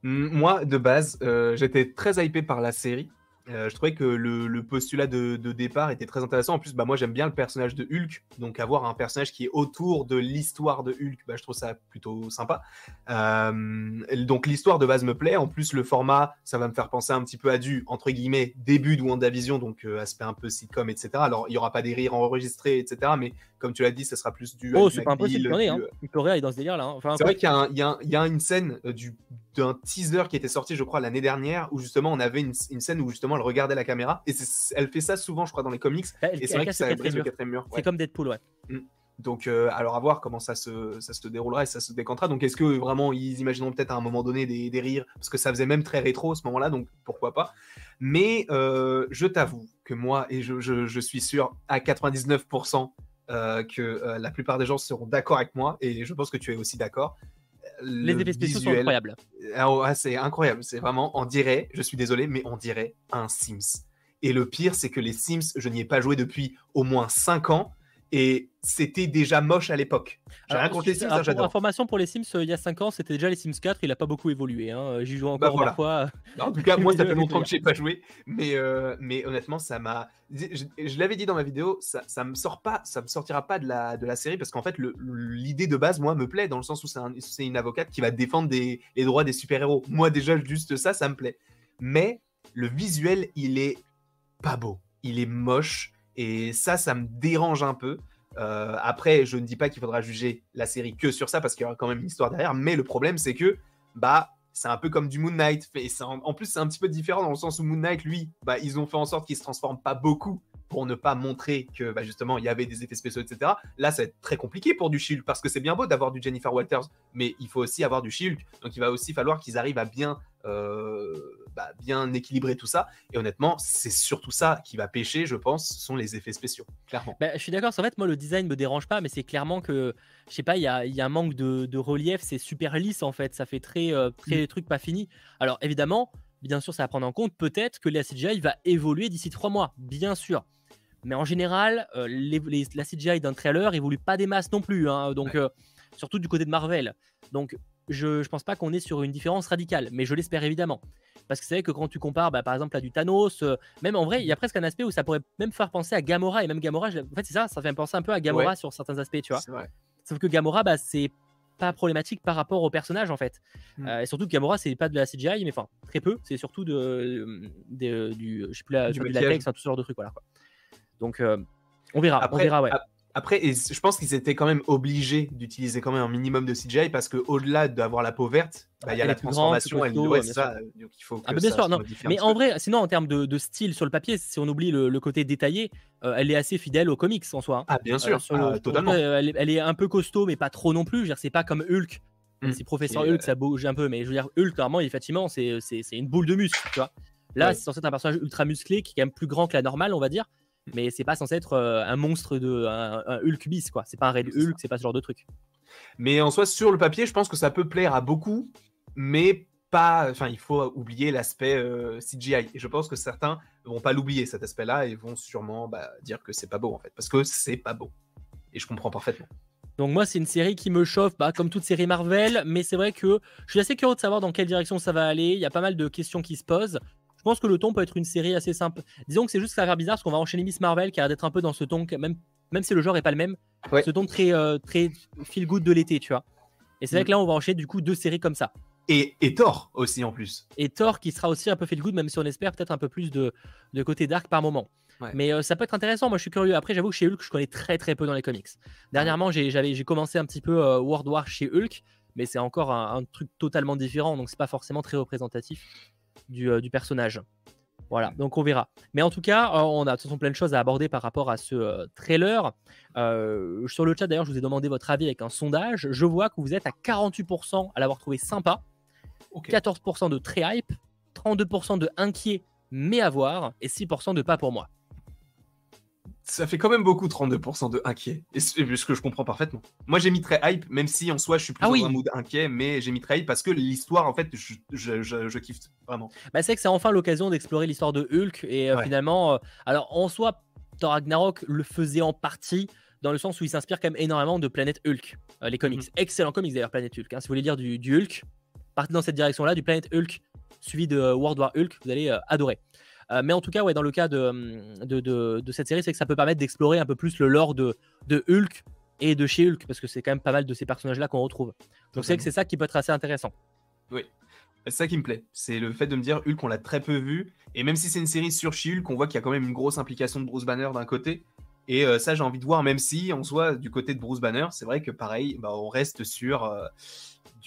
[SPEAKER 2] Moi, de base, euh, j'étais très hypé par la série. Euh, je trouvais que le, postulat de, départ était très intéressant. En plus, bah, moi j'aime bien le personnage de Hulk, donc avoir un personnage qui est autour de l'histoire de Hulk, bah, je trouve ça plutôt sympa. Euh, donc l'histoire de base me plaît. En plus, le format, ça va me faire penser un petit peu à du entre guillemets début de WandaVision, donc aspect un peu sitcom, etc. Alors il y aura pas des rires enregistrés, etc. Mais comme tu l'as dit, ça sera plus du.
[SPEAKER 1] Oh, c'est pas impossible, hein. il pourrait aller dans ce délire là. Hein.
[SPEAKER 2] c'est vrai qu'il y, y, a une scène du d'un teaser qui était sorti, je crois, l'année dernière, où justement on avait une, scène où justement elle regardait la caméra. Et elle fait ça souvent, je crois, dans les comics. et c'est vrai que ça brise le quatrième mur.
[SPEAKER 1] C'est comme Deadpool, ouais. Mm.
[SPEAKER 2] Donc, euh, alors à voir comment ça se, ça se déroulera et ça se décantera. Donc, est-ce que vraiment ils imagineront peut-être à un moment donné des, des, rires? Parce que ça faisait même très rétro à ce moment-là, donc pourquoi pas. Mais euh, je t'avoue que moi, et je, je, suis sûr à 99% euh, que la plupart des gens seront d'accord avec moi, et je pense que tu es aussi d'accord,
[SPEAKER 1] les effets spéciaux sont incroyables.
[SPEAKER 2] Ah, c'est incroyable. C'est vraiment, on dirait, je suis désolé, mais on dirait un Sims. Et le pire, c'est que les Sims, je n'y ai pas joué depuis au moins 5 ans et c'était déjà moche à l'époque.
[SPEAKER 1] J'ai rien contre les Sims, j'adore. Information pour les Sims, euh, il y a 5 ans, c'était déjà les Sims 4, il a pas beaucoup évolué. Hein. J'y joue encore bah, parfois.
[SPEAKER 2] en tout cas, moi, ça fait longtemps que j'ai pas joué, mais, euh, mais honnêtement, ça m'a. Je, l'avais dit dans ma vidéo, ça, ça me sort pas, ça me sortira pas de la, de la série parce qu'en fait, l'idée de base, moi, me plaît dans le sens où c'est une avocate qui va défendre des, les droits des super-héros. Moi, déjà, juste ça, ça me plaît. Mais le visuel, il est pas beau, il est moche et ça, ça me dérange un peu. Euh, après, je ne dis pas qu'il faudra juger la série que sur ça parce qu'il y aura quand même une histoire derrière. Mais le problème, c'est que bah c'est un peu comme du Moon Knight. Et en, plus, c'est un petit peu différent dans le sens où Moon Knight, lui, bah, ils ont fait en sorte qu'il se transforme pas beaucoup pour ne pas montrer que bah, justement il y avait des effets spéciaux, etc. Là, ça va être très compliqué pour du Shield parce que c'est bien beau d'avoir du Jennifer Walters, mais il faut aussi avoir du Shield. Donc il va aussi falloir qu'ils arrivent à bien, euh, bah, bien équilibrer tout ça. Et honnêtement, c'est surtout ça qui va pêcher, je pense, sont les effets spéciaux, clairement.
[SPEAKER 1] Bah, je suis d'accord. En fait, moi, le design me dérange pas, mais c'est clairement que, je sais pas, il y a, y a, un manque de, relief. C'est super lisse en fait. Ça fait très, euh, très mm. truc pas fini. Alors évidemment. Bien sûr, ça va prendre en compte peut-être que la CGI va évoluer d'ici trois mois, bien sûr. Mais en général, euh, la CGI d'un trailer évolue pas des masses non plus. Hein, donc, euh, surtout du côté de Marvel. Donc, je ne pense pas qu'on est sur une différence radicale, mais je l'espère évidemment. Parce que c'est vrai que quand tu compares, bah, par exemple, à du Thanos, euh, même en vrai, il y a presque un aspect où ça pourrait même faire penser à Gamora. Et même Gamora, en fait, c'est ça, ça fait penser un peu à Gamora sur certains aspects, tu vois. Sauf que Gamora, bah, c'est pas problématique par rapport au personnage en fait. Hmm. Euh, et surtout que Gamora c'est pas de la CGI mais enfin très peu, c'est surtout de, de, du je sais plus la, du latex, tout ce genre de trucs voilà. Quoi. Donc euh, on verra,
[SPEAKER 2] après,
[SPEAKER 1] on verra ouais.
[SPEAKER 2] Après, et je pense qu'ils étaient quand même obligés d'utiliser quand même un minimum de CGI parce que au-delà d'avoir la peau verte, bah, il y a la transformation. elle, ouais, ça, donc il faut
[SPEAKER 1] ah, bien sûr, non. Mais en vrai, sinon en termes de, style sur le papier, si on oublie le, côté détaillé, euh, elle est assez fidèle aux comics en soi. Hein.
[SPEAKER 2] Ah bien sûr, ah, totalement.
[SPEAKER 1] elle, est, un peu costaud, mais pas trop non plus. C'est pas comme Hulk. Mmh. Si Professeur Hulk, ça bouge un peu, mais je veux dire, Hulk, clairement, effectivement, c'est une boule de muscle, tu vois. Là, c'est censé être un personnage ultra musclé qui est quand même plus grand que la normale, on va dire mais c'est pas censé être euh, un monstre de un, Hulk bis quoi. C'est pas un Red Hulk, c'est pas ce genre de truc.
[SPEAKER 2] Mais en soi, sur le papier, je pense que ça peut plaire à beaucoup, mais pas. Enfin, il faut oublier l'aspect euh, CGI. Et je pense que certains vont pas l'oublier cet aspect-là et vont sûrement bah, dire que c'est pas beau en fait, parce que c'est pas beau. Et je comprends parfaitement.
[SPEAKER 1] Donc moi, c'est une série qui me chauffe, bah, comme toute série Marvel, mais c'est vrai que je suis assez curieux de savoir dans quelle direction ça va aller. Il y a pas mal de questions qui se posent. Je pense que le ton peut être une série assez simple. Disons que c'est juste que ça va faire bizarre parce qu'on va enchaîner Miss Marvel qui a l'air d'être un peu dans ce ton, même, même si le genre est pas le même, ce ton très, euh, très feel good de l'été, tu vois. Et c'est vrai mm. que là, on va enchaîner du coup deux séries comme ça.
[SPEAKER 2] Et, et, Thor aussi en plus.
[SPEAKER 1] Et Thor qui sera aussi un peu feel good, même si on espère peut-être un peu plus de, de côté dark par moment. Mais euh, ça peut être intéressant, moi je suis curieux. Après, j'avoue que chez Hulk, je connais très très peu dans les comics. Dernièrement, j'ai commencé un petit peu euh, World War chez Hulk, mais c'est encore un, truc totalement différent, donc c'est pas forcément très représentatif du, du personnage. Voilà, donc on verra. Mais en tout cas, euh, on a de toute façon plein de choses à aborder par rapport à ce euh, trailer. Euh, sur le chat d'ailleurs, je vous ai demandé votre avis avec un sondage. Je vois que vous êtes à 48% à l'avoir trouvé sympa, 14% de très hype, 32% de inquiet mais à voir et 6% de pas pour moi
[SPEAKER 2] ça fait quand même beaucoup 32% de inquiet. Et ce que je comprends parfaitement. Moi j'ai mis très hype, même si en soi je suis plus ah dans un mood inquiet, mais j'ai mis très hype parce que l'histoire en fait je, je, je, kiffe vraiment.
[SPEAKER 1] Bah, c'est que c'est enfin l'occasion d'explorer l'histoire de Hulk et euh, finalement, euh, alors en soi, Thor Ragnarok le faisait en partie dans le sens où il s'inspire quand même énormément de Planète Hulk, euh, les comics. Mhm. Excellent comics d'ailleurs, Planète Hulk. Hein. Si vous voulez lire du, du Hulk, partez dans cette direction-là, du Planète Hulk suivi de World War Hulk, vous allez adorer. Euh, mais en tout cas, ouais, dans le cas hum, de, de, de, cette série, c'est que ça peut permettre d'explorer un peu plus le lore de, de Hulk et de chez Hulk, parce que c'est quand même pas mal de ces personnages-là qu'on retrouve. Donc c'est que c'est ça qui peut être assez intéressant.
[SPEAKER 2] Oui. C'est ça qui me plaît. C'est le fait de me dire Hulk, on l'a très peu vu. Et même si c'est une série sur She-Hulk, on voit qu'il y a quand même une grosse implication de Bruce Banner d'un côté. Et euh, ça, j'ai envie de voir, même si on soit du côté de Bruce Banner, c'est vrai que pareil, bah, on reste sur euh,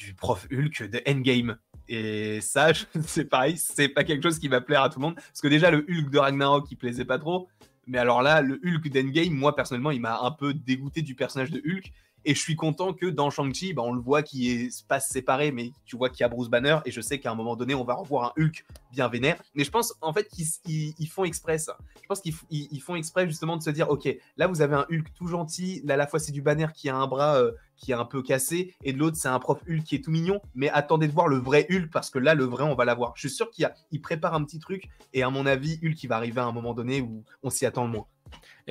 [SPEAKER 2] du prof Hulk de Endgame. Et ça, c'est pareil, c'est pas quelque chose qui va plaire à tout le monde. Parce que déjà, le Hulk de Ragnarok, il plaisait pas trop. Mais alors là, le Hulk d'Endgame, moi personnellement, il m'a un peu dégoûté du personnage de Hulk. Et je suis content que dans Shang-Chi, bah, on le voit qui est passe séparé, mais tu vois qu'il y a Bruce Banner. Et je sais qu'à un moment donné, on va revoir un Hulk bien vénère. Mais je pense en fait qu'ils font exprès. Je pense qu'ils font exprès justement de se dire ok, là vous avez un Hulk tout gentil. Là, à la fois, c'est du Banner qui a un bras euh, qui est un peu cassé. Et de l'autre, c'est un prof Hulk qui est tout mignon. Mais attendez de voir le vrai Hulk parce que là, le vrai, on va l'avoir. Je suis sûr qu'il il prépare un petit truc. Et à mon avis, Hulk, il va arriver à un moment donné où on s'y attend le moins.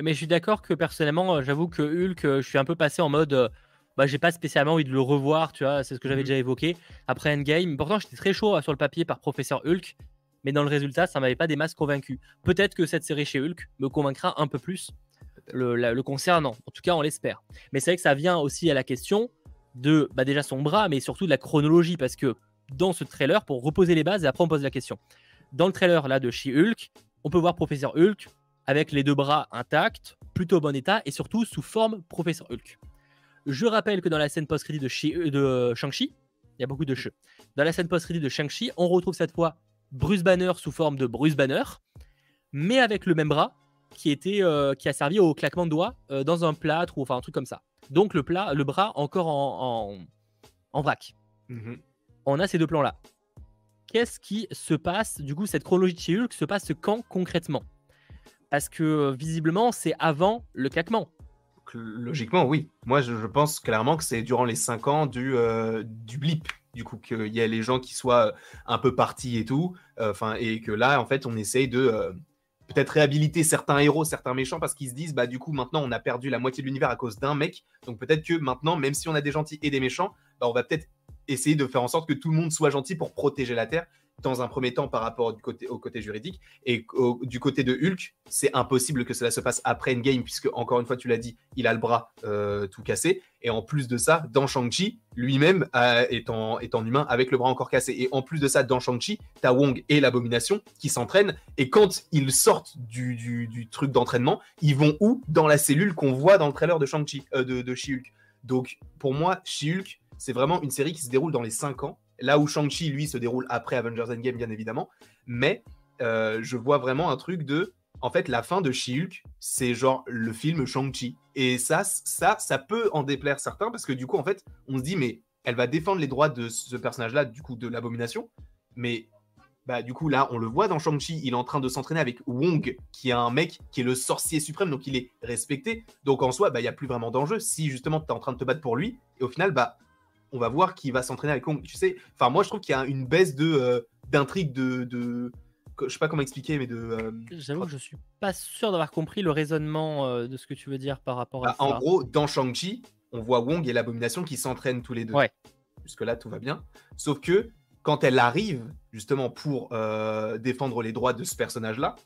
[SPEAKER 1] Mais je suis d'accord que personnellement, euh, j'avoue que Hulk, euh, je suis un peu passé en mode. Euh, bah, j'ai pas spécialement envie de le revoir, tu vois, c'est ce que j'avais mhm. déjà évoqué. Après Endgame, pourtant j'étais très chaud sur le papier par Professeur Hulk, mais dans le résultat, ça m'avait pas des masses convaincus. Peut-être que cette série chez Hulk me convaincra un peu plus le, concernant, en tout cas on l'espère. Mais c'est vrai que ça vient aussi à la question de bah, déjà son bras, mais surtout de la chronologie, parce que dans ce trailer, pour reposer les bases, et après on pose la question. Dans le trailer là de chez Hulk, on peut voir Professeur Hulk avec les deux bras intacts, plutôt bon état, et surtout sous forme Professeur Hulk. Je rappelle que dans la scène post-crédit de, euh, de Shang-Chi, il y a beaucoup de che. Dans la scène post-crédit de Shang-Chi, on retrouve cette fois Bruce Banner sous forme de Bruce Banner, mais avec le même bras qui, était, euh, qui a servi au claquement de doigts euh, dans un plâtre ou enfin un truc comme ça. Donc le, plat, le bras encore en, en, vrac. Mhm. On a ces deux plans-là. Qu'est-ce qui se passe? Du coup, cette chronologie de Hulk se passe quand concrètement? Parce que euh, visiblement, c'est avant le claquement.
[SPEAKER 2] Logiquement, oui. Moi, je, pense clairement que c'est durant les 5 ans du, euh, du blip. Du coup, qu'il y a les gens qui soient un peu partis et tout. Euh, enfin, et que là, en fait, on essaye de peut-être réhabiliter certains héros, certains méchants, parce qu'ils se disent, bah, du coup, maintenant, on a perdu la moitié de l'univers à cause d'un mec. Donc, peut-être que maintenant, même si on a des gentils et des méchants, bah, on va peut-être essayer de faire en sorte que tout le monde soit gentil pour protéger la Terre dans un premier temps par rapport au côté juridique. Et du côté de Hulk, c'est impossible que cela se passe après Endgame, puisque, encore une fois, tu l'as dit, il a le bras euh, tout cassé. Et en plus de ça, dans Shang-Chi, lui-même euh, est, en, humain avec le bras encore cassé. Et en plus de ça, dans Shang-Chi, t'as Wong et l'Abomination qui s'entraînent. Et quand ils sortent du, du- du truc d'entraînement, ils vont où? Dans la cellule qu'on voit dans le trailer de Shang-Chi, euh, de, de She-Hulk. Donc, pour moi, She-Hulk, c'est vraiment une série qui se déroule dans les 5 ans. Là où Shang-Chi, lui, se déroule après Avengers Endgame, bien évidemment. Mais euh, je vois vraiment un truc de. En fait, la fin de She-Hulk, c'est genre le film Shang-Chi. Et ça, ça, ça peut en déplaire certains parce que du coup, en fait, on se dit, mais elle va défendre les droits de ce personnage-là, du coup, de l'abomination. Mais bah, du coup, là, on le voit dans Shang-Chi, il est en train de s'entraîner avec Wong, qui est un mec qui est le sorcier suprême, donc il est respecté. Donc en soi, bah, il n'y a plus vraiment d'enjeu. Si justement, tu es en train de te battre pour lui, et au final, bah, on va voir qui va s'entraîner avec Wong. Tu sais, enfin, moi, je trouve qu'il y a une baisse de euh, d'intrigue de, de. Je sais pas comment expliquer, mais de. euh,
[SPEAKER 1] J'avoue que je suis pas sûr d'avoir compris le raisonnement euh, de ce que tu veux dire par rapport à
[SPEAKER 2] bah, en gros, dans Shang-Chi, on voit Wong et l'abomination qui s'entraînent tous les deux.
[SPEAKER 1] Ouais.
[SPEAKER 2] Jusque-là, tout va bien. Sauf que quand elle arrive, justement, pour défendre les droits de ce personnage-là,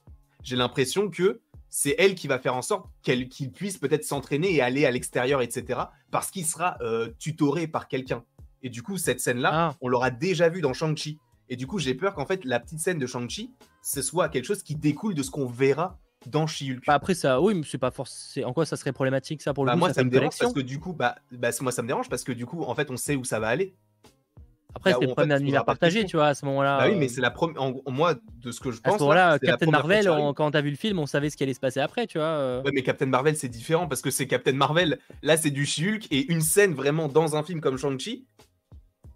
[SPEAKER 2] j'ai l'impression que c'est elle qui va faire en sorte qu'il puisse peut-être s'entraîner et aller à l'extérieur, etc. Parce qu'il sera euh, tutoré par quelqu'un. Et du coup, cette scène-là,
[SPEAKER 1] Ah.
[SPEAKER 2] on l'aura déjà vue dans Shang-Chi. Et du coup, j'ai peur qu'en fait, la petite scène de Shang-Chi, ce soit quelque chose qui découle de ce qu'on verra dans She-Hulk.
[SPEAKER 1] Bah, après ça, oui, mais c'est pas forcément. En quoi ça serait problématique ça pour le
[SPEAKER 2] Bah,
[SPEAKER 1] coup
[SPEAKER 2] moi,
[SPEAKER 1] ça
[SPEAKER 2] me dérange parce que du coup, bah, bah, moi, ça me dérange parce que du coup, en fait, on sait où ça va aller.
[SPEAKER 1] Après
[SPEAKER 2] où,
[SPEAKER 1] le
[SPEAKER 2] il
[SPEAKER 1] univers partagé, tu vois, à ce moment-là.
[SPEAKER 2] bah oui, mais
[SPEAKER 1] euh,
[SPEAKER 2] c'est la première. Moi, de ce que je
[SPEAKER 1] À
[SPEAKER 2] pense.
[SPEAKER 1] ce moment-là, Captain Marvel, on- quand t'as vu le film, on savait ce qui allait se passer après, tu vois. euh.
[SPEAKER 2] Ouais, mais Captain Marvel, c'est différent parce que c'est Captain Marvel. Là, c'est du She-Hulk et une scène vraiment dans un film comme Shang-Chi.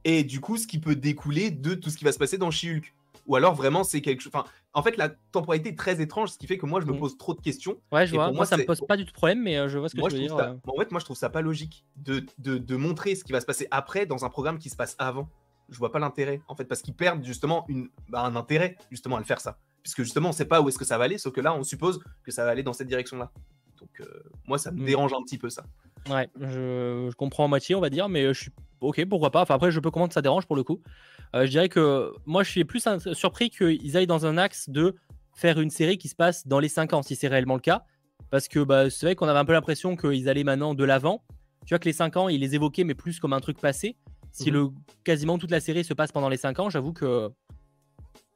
[SPEAKER 2] Et du coup, ce qui peut découler de tout ce qui va se passer dans She-Hulk. Ou alors, vraiment, c'est quelque chose. Enfin, en fait, la temporalité est très étrange, ce qui fait que moi, je me
[SPEAKER 1] Mm.
[SPEAKER 2] pose trop de questions.
[SPEAKER 1] Ouais, je
[SPEAKER 2] Et
[SPEAKER 1] vois.
[SPEAKER 2] pour
[SPEAKER 1] Moi,
[SPEAKER 2] moi,
[SPEAKER 1] ça me pose pas du tout de problème, mais euh, je vois ce que
[SPEAKER 2] Moi,
[SPEAKER 1] tu veux dire.
[SPEAKER 2] ça... En fait, moi, je trouve ça pas logique de, de, de montrer ce qui va se passer après dans un programme qui se passe avant. Je vois pas l'intérêt, en fait, parce qu'ils perdent justement une, bah, un intérêt justement à le faire ça. Puisque justement, on sait pas où est-ce que ça va aller, sauf que là, on suppose que ça va aller dans cette direction-là. Donc, euh, moi, ça me
[SPEAKER 1] Mm.
[SPEAKER 2] dérange un petit peu ça.
[SPEAKER 1] Ouais, je, je comprends à moitié, on va dire, mais euh, je suis ok, pourquoi pas. Enfin, après, je peux comprendre que ça dérange pour le coup. Euh, je dirais que moi, je suis plus surpris qu'ils aillent dans un axe de faire une série qui se passe dans les 5 ans, si c'est réellement le cas. Parce que bah, c'est vrai qu'on avait un peu l'impression qu'ils allaient maintenant de l'avant. Tu vois que les 5 ans, ils les évoquaient, mais plus comme un truc passé. Si
[SPEAKER 2] Mhm.
[SPEAKER 1] le, quasiment toute la série se passe pendant les 5 ans, j'avoue que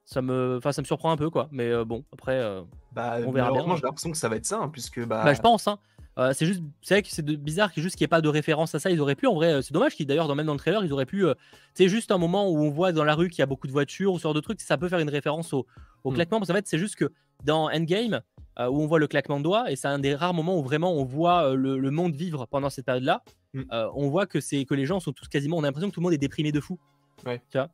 [SPEAKER 1] ça me, enfin, ça me surprend un peu, quoi. Mais euh, bon, après. euh,
[SPEAKER 2] Bah,
[SPEAKER 1] On verra bien.
[SPEAKER 2] j'ai l'impression que ça va être ça, hein, puisque bah,
[SPEAKER 1] Bah, je pense. Hein. Euh, c'est juste, c'est vrai que c'est bizarre qu'il juste qu'il n'y ait pas de référence à ça. Ils auraient pu, en vrai, euh, c'est dommage qu'ils d'ailleurs, dans- même dans le trailer, ils auraient pu. euh, c'est juste un moment où on voit dans la rue qu'il y a beaucoup de voitures ou ce genre de trucs. Ça peut faire une référence au, au
[SPEAKER 2] Mm.
[SPEAKER 1] claquement. Parce qu'en fait, c'est juste que dans Endgame, euh, où on voit le claquement de doigts, et c'est un des rares moments où vraiment on voit le, le monde vivre pendant cette période-là.
[SPEAKER 2] Mm.
[SPEAKER 1] euh, on voit que c'est que les gens sont tous quasiment. On a l'impression que tout le monde est déprimé de fou.
[SPEAKER 2] Ouais.
[SPEAKER 1] Tu vois?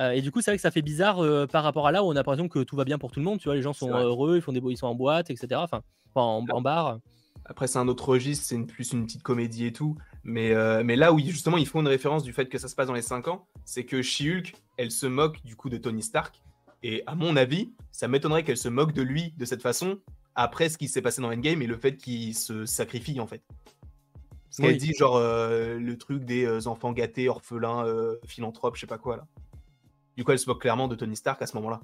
[SPEAKER 1] Euh, et du coup, c'est vrai que ça fait bizarre euh, par rapport à là où on a l'impression que tout va bien pour tout le monde. Tu vois, les gens sont heureux, ils font des ils sont en boîte, etc. Enfin, en, en bar.
[SPEAKER 2] Après, c'est un autre registre, c'est une, plus une petite comédie et tout. Mais, euh, mais là où justement ils font une référence du fait que ça se passe dans les 5 ans, c'est que She-Hulk, elle se moque du coup de Tony Stark. Et à mon avis, ça m'étonnerait qu'elle se moque de lui de cette façon après ce qui s'est passé dans Endgame et le fait qu'il se sacrifie en fait. Parce qu'elle
[SPEAKER 1] Oui.
[SPEAKER 2] dit genre euh, le truc des enfants gâtés, orphelins, euh, philanthropes, je sais pas quoi là. Du coup, elle se moque clairement de Tony Stark à ce moment-là.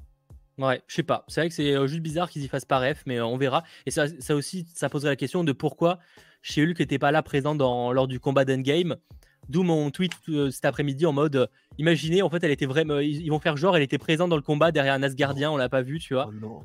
[SPEAKER 1] Ouais, je sais pas. C'est vrai que c'est juste bizarre qu'ils y fassent pas ref, mais on verra. Et ça, ça aussi, ça poserait la question de pourquoi chez Hulk n'était pas là présent dans, lors du combat d'Endgame. D'où mon tweet euh, cet après-midi en mode euh, imaginez, en fait, elle était vraiment. Ils, vont faire genre, elle était présente dans le combat derrière un Asgardien, on l'a pas vu, tu vois.
[SPEAKER 2] Oh non.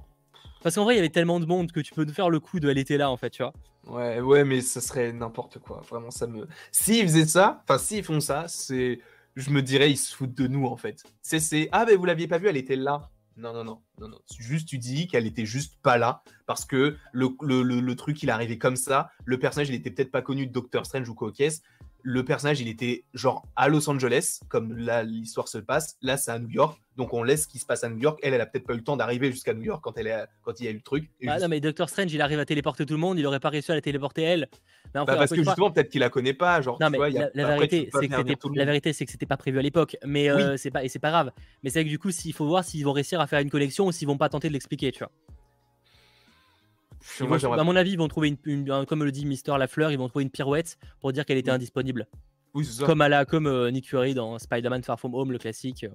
[SPEAKER 1] Parce qu'en vrai, il y avait tellement de monde que tu peux faire le coup de elle était là, en fait, tu vois.
[SPEAKER 2] Ouais, ouais, mais ça serait n'importe quoi. Vraiment, ça me. S'ils faisaient ça, enfin, s'ils font ça, c'est. Je me dirais, ils se foutent de nous, en fait. C'est, c'est. Ah, mais vous l'aviez pas vu, elle était là. Non, non, non, non, non. Juste, tu dis qu'elle était juste pas là parce que le, le, le, truc, il arrivé comme ça. Le personnage, il était peut-être pas connu de Doctor Strange ou quoi. Le personnage, il était genre à Los Angeles, comme là l'histoire se passe. Là, c'est à New York. Donc, on laisse ce qui se passe à New York. Elle, elle a peut-être pas eu le temps d'arriver jusqu'à New York quand, elle quand il y a eu le truc. Et
[SPEAKER 1] Ah
[SPEAKER 2] juste-
[SPEAKER 1] non, mais Doctor Strange, il arrive à téléporter tout le monde, il aurait pas réussi à la téléporter elle. Mais
[SPEAKER 2] Bah, parce que justement, peut-être qu'il la connaît pas. Genre,
[SPEAKER 1] Non
[SPEAKER 2] tu
[SPEAKER 1] mais
[SPEAKER 2] vois, il y a-
[SPEAKER 1] la,
[SPEAKER 2] tu
[SPEAKER 1] vérité c'est que la vérité c'est que c'était pas prévu à l'époque mais euh, c'est pas et c'est pas grave mais c'est vrai que du coup s'il faut voir s'ils vont réussir à faire une collection ou s'ils vont pas tenter de l'expliquer tu vois
[SPEAKER 2] Moi,
[SPEAKER 1] vont- à mon avis ils vont trouver une, une- un- comme le dit Mister Lafleur ils vont trouver une pirouette pour dire qu'elle était
[SPEAKER 2] Oui.
[SPEAKER 1] indisponible
[SPEAKER 2] Oui, ça.
[SPEAKER 1] comme à la comme euh, Nick Fury dans Spider-Man Far From Home le classique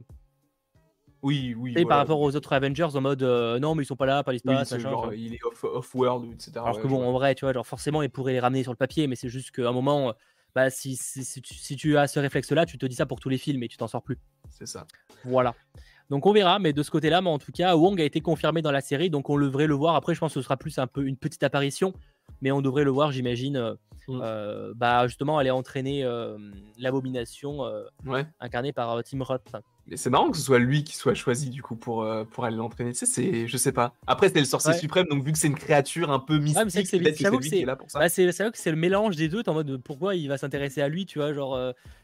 [SPEAKER 2] Oui, oui.
[SPEAKER 1] Et par rapport aux autres Avengers en mode non, mais ils sont pas là, pas l'espace,
[SPEAKER 2] il est off-world, etc.
[SPEAKER 1] Alors que bon, en vrai, tu vois, genre forcément, ils pourraient les ramener sur le papier, mais c'est juste qu'à un moment, bah, si, si, tu, as ce réflexe-là, tu te dis ça pour tous les films et tu t'en sors plus.
[SPEAKER 2] C'est ça.
[SPEAKER 1] Voilà. Donc on verra, mais de ce côté-là, mais en tout cas, Wong a été confirmé dans la série, donc on devrait le voir. Après, je pense que ce sera plus un peu une petite apparition, mais on devrait le voir, j'imagine. Euh, mm. euh, bah justement, aller entraîner euh, l'abomination incarnée par Tim Roth.
[SPEAKER 2] Mais c'est marrant que ce soit lui qui soit choisi du coup pour, pour aller l'entraîner. Tu sais, c'est, je sais pas. Après, c'est le sorcier suprême, donc vu que c'est une créature un peu mystique, c'est qui est là pour ça.
[SPEAKER 1] Bah, c'est vrai que c'est le mélange des deux. en mode pourquoi il va s'intéresser à lui, tu vois, genre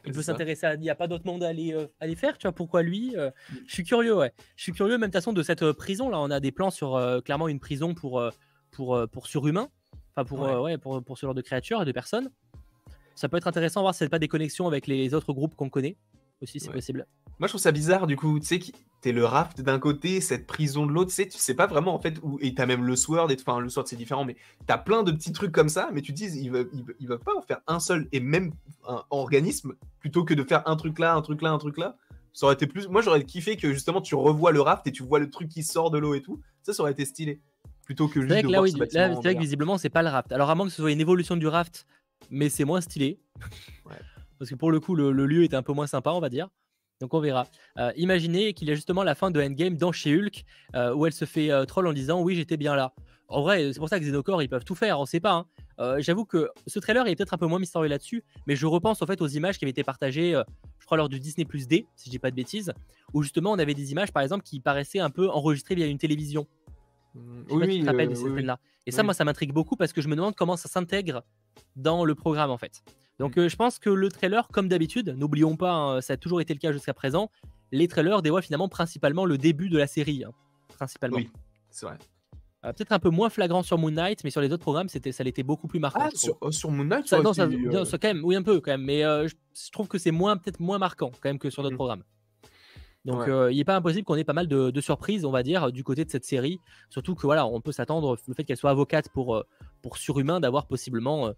[SPEAKER 1] il peut s'intéresser à. Il n'y a pas d'autre monde à aller, aller faire, tu vois, pourquoi lui mm. Je suis curieux, ouais. Je suis curieux, même de toute façon, de cette prison là. On a des plans sur clairement une prison pour, pour, pour surhumains. Enfin, pour, ouais. Euh, pour, pour, ce genre de créatures et de personnes. Ça peut être intéressant de voir si c'est pas des connexions avec les autres groupes qu'on connaît. Aussi, c'est possible.
[SPEAKER 2] Moi, je trouve ça bizarre, du coup, tu sais, t'es le raft d'un côté, cette prison de l'autre, tu sais, tu sais pas vraiment, en fait, où... et t'as même le sword, et... enfin, le sword, c'est différent, mais t'as plein de petits trucs comme ça, mais tu te dis, ils veulent, ils veulent pas en faire un seul, et même un organisme, plutôt que de faire un truc là, un truc là, un truc là. Ça aurait été plus. Moi, j'aurais kiffé que justement, tu revois le raft et tu vois le truc qui sort de l'eau et tout. Ça, ça aurait été stylé plutôt que juste.
[SPEAKER 1] là, oui, là, c'est vrai que visiblement, c'est pas le raft. Alors, à moins que ce soit une évolution du raft, mais c'est moins stylé. Parce que pour le coup, le, lieu est un peu moins sympa, on va dire. Donc on verra. Euh, imaginez qu'il y a justement la fin de Endgame dans chez Hulk, euh, où elle se fait euh, troll en disant oui j'étais bien là. En vrai, c'est pour ça que Xenocore ils peuvent tout faire, on sait pas. Hein. J'avoue que ce trailer est peut-être un peu moins mystérieux là-dessus, mais je repense en fait aux images qui avaient été partagées, je crois lors du Disney Plus D, si je dis pas de bêtises, où justement on avait des images par exemple qui paraissaient un peu enregistrées via une télévision. Oui, tu rappelles de ces là Et ça, moi, ça m'intrigue beaucoup parce que je me demande comment ça s'intègre dans le programme, en fait. Donc, mm. euh, je pense que le trailer, comme d'habitude, n'oublions pas, hein, ça a toujours été le cas jusqu'à présent, les trailers dévoilent finalement principalement le début de la série. Hein, principalement.
[SPEAKER 2] Oui, c'est vrai.
[SPEAKER 1] Euh, peut-être un peu moins flagrant sur Moon Knight, mais sur les autres programmes, c'était, ça l'était beaucoup plus marquant. Ah,
[SPEAKER 2] sur, euh, sur, Moon Knight,
[SPEAKER 1] ça, non, ça, quand même, oui un peu quand même, mais je, trouve que c'est moins, peut-être moins marquant quand même que sur d'autres mm. programmes. Donc euh, il n'est pas impossible qu'on ait pas mal de, surprises, on va dire, du côté de cette série. Surtout que voilà, on peut s'attendre, le fait qu'elle soit avocate pour, euh, pour surhumain, d'avoir possiblement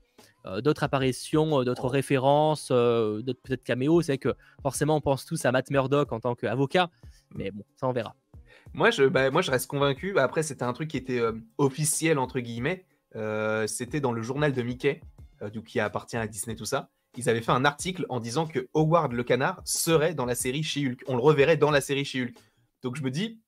[SPEAKER 1] euh, d'autres apparitions, d'autres références, d'autres peut-être caméos. C'est que forcément on pense tous à Matt Murdock en tant qu'avocat, mais bon, ça on verra.
[SPEAKER 2] Moi je, bah, moi, je reste convaincu. Bah, après, c'était un truc qui était officiel, entre guillemets. c'était dans le journal de Mickey, qui appartient à Disney, tout ça ils avaient fait un article en disant que Howard le canard serait dans la série She-Hulk. On le reverrait dans la série She-Hulk. Donc je me dis,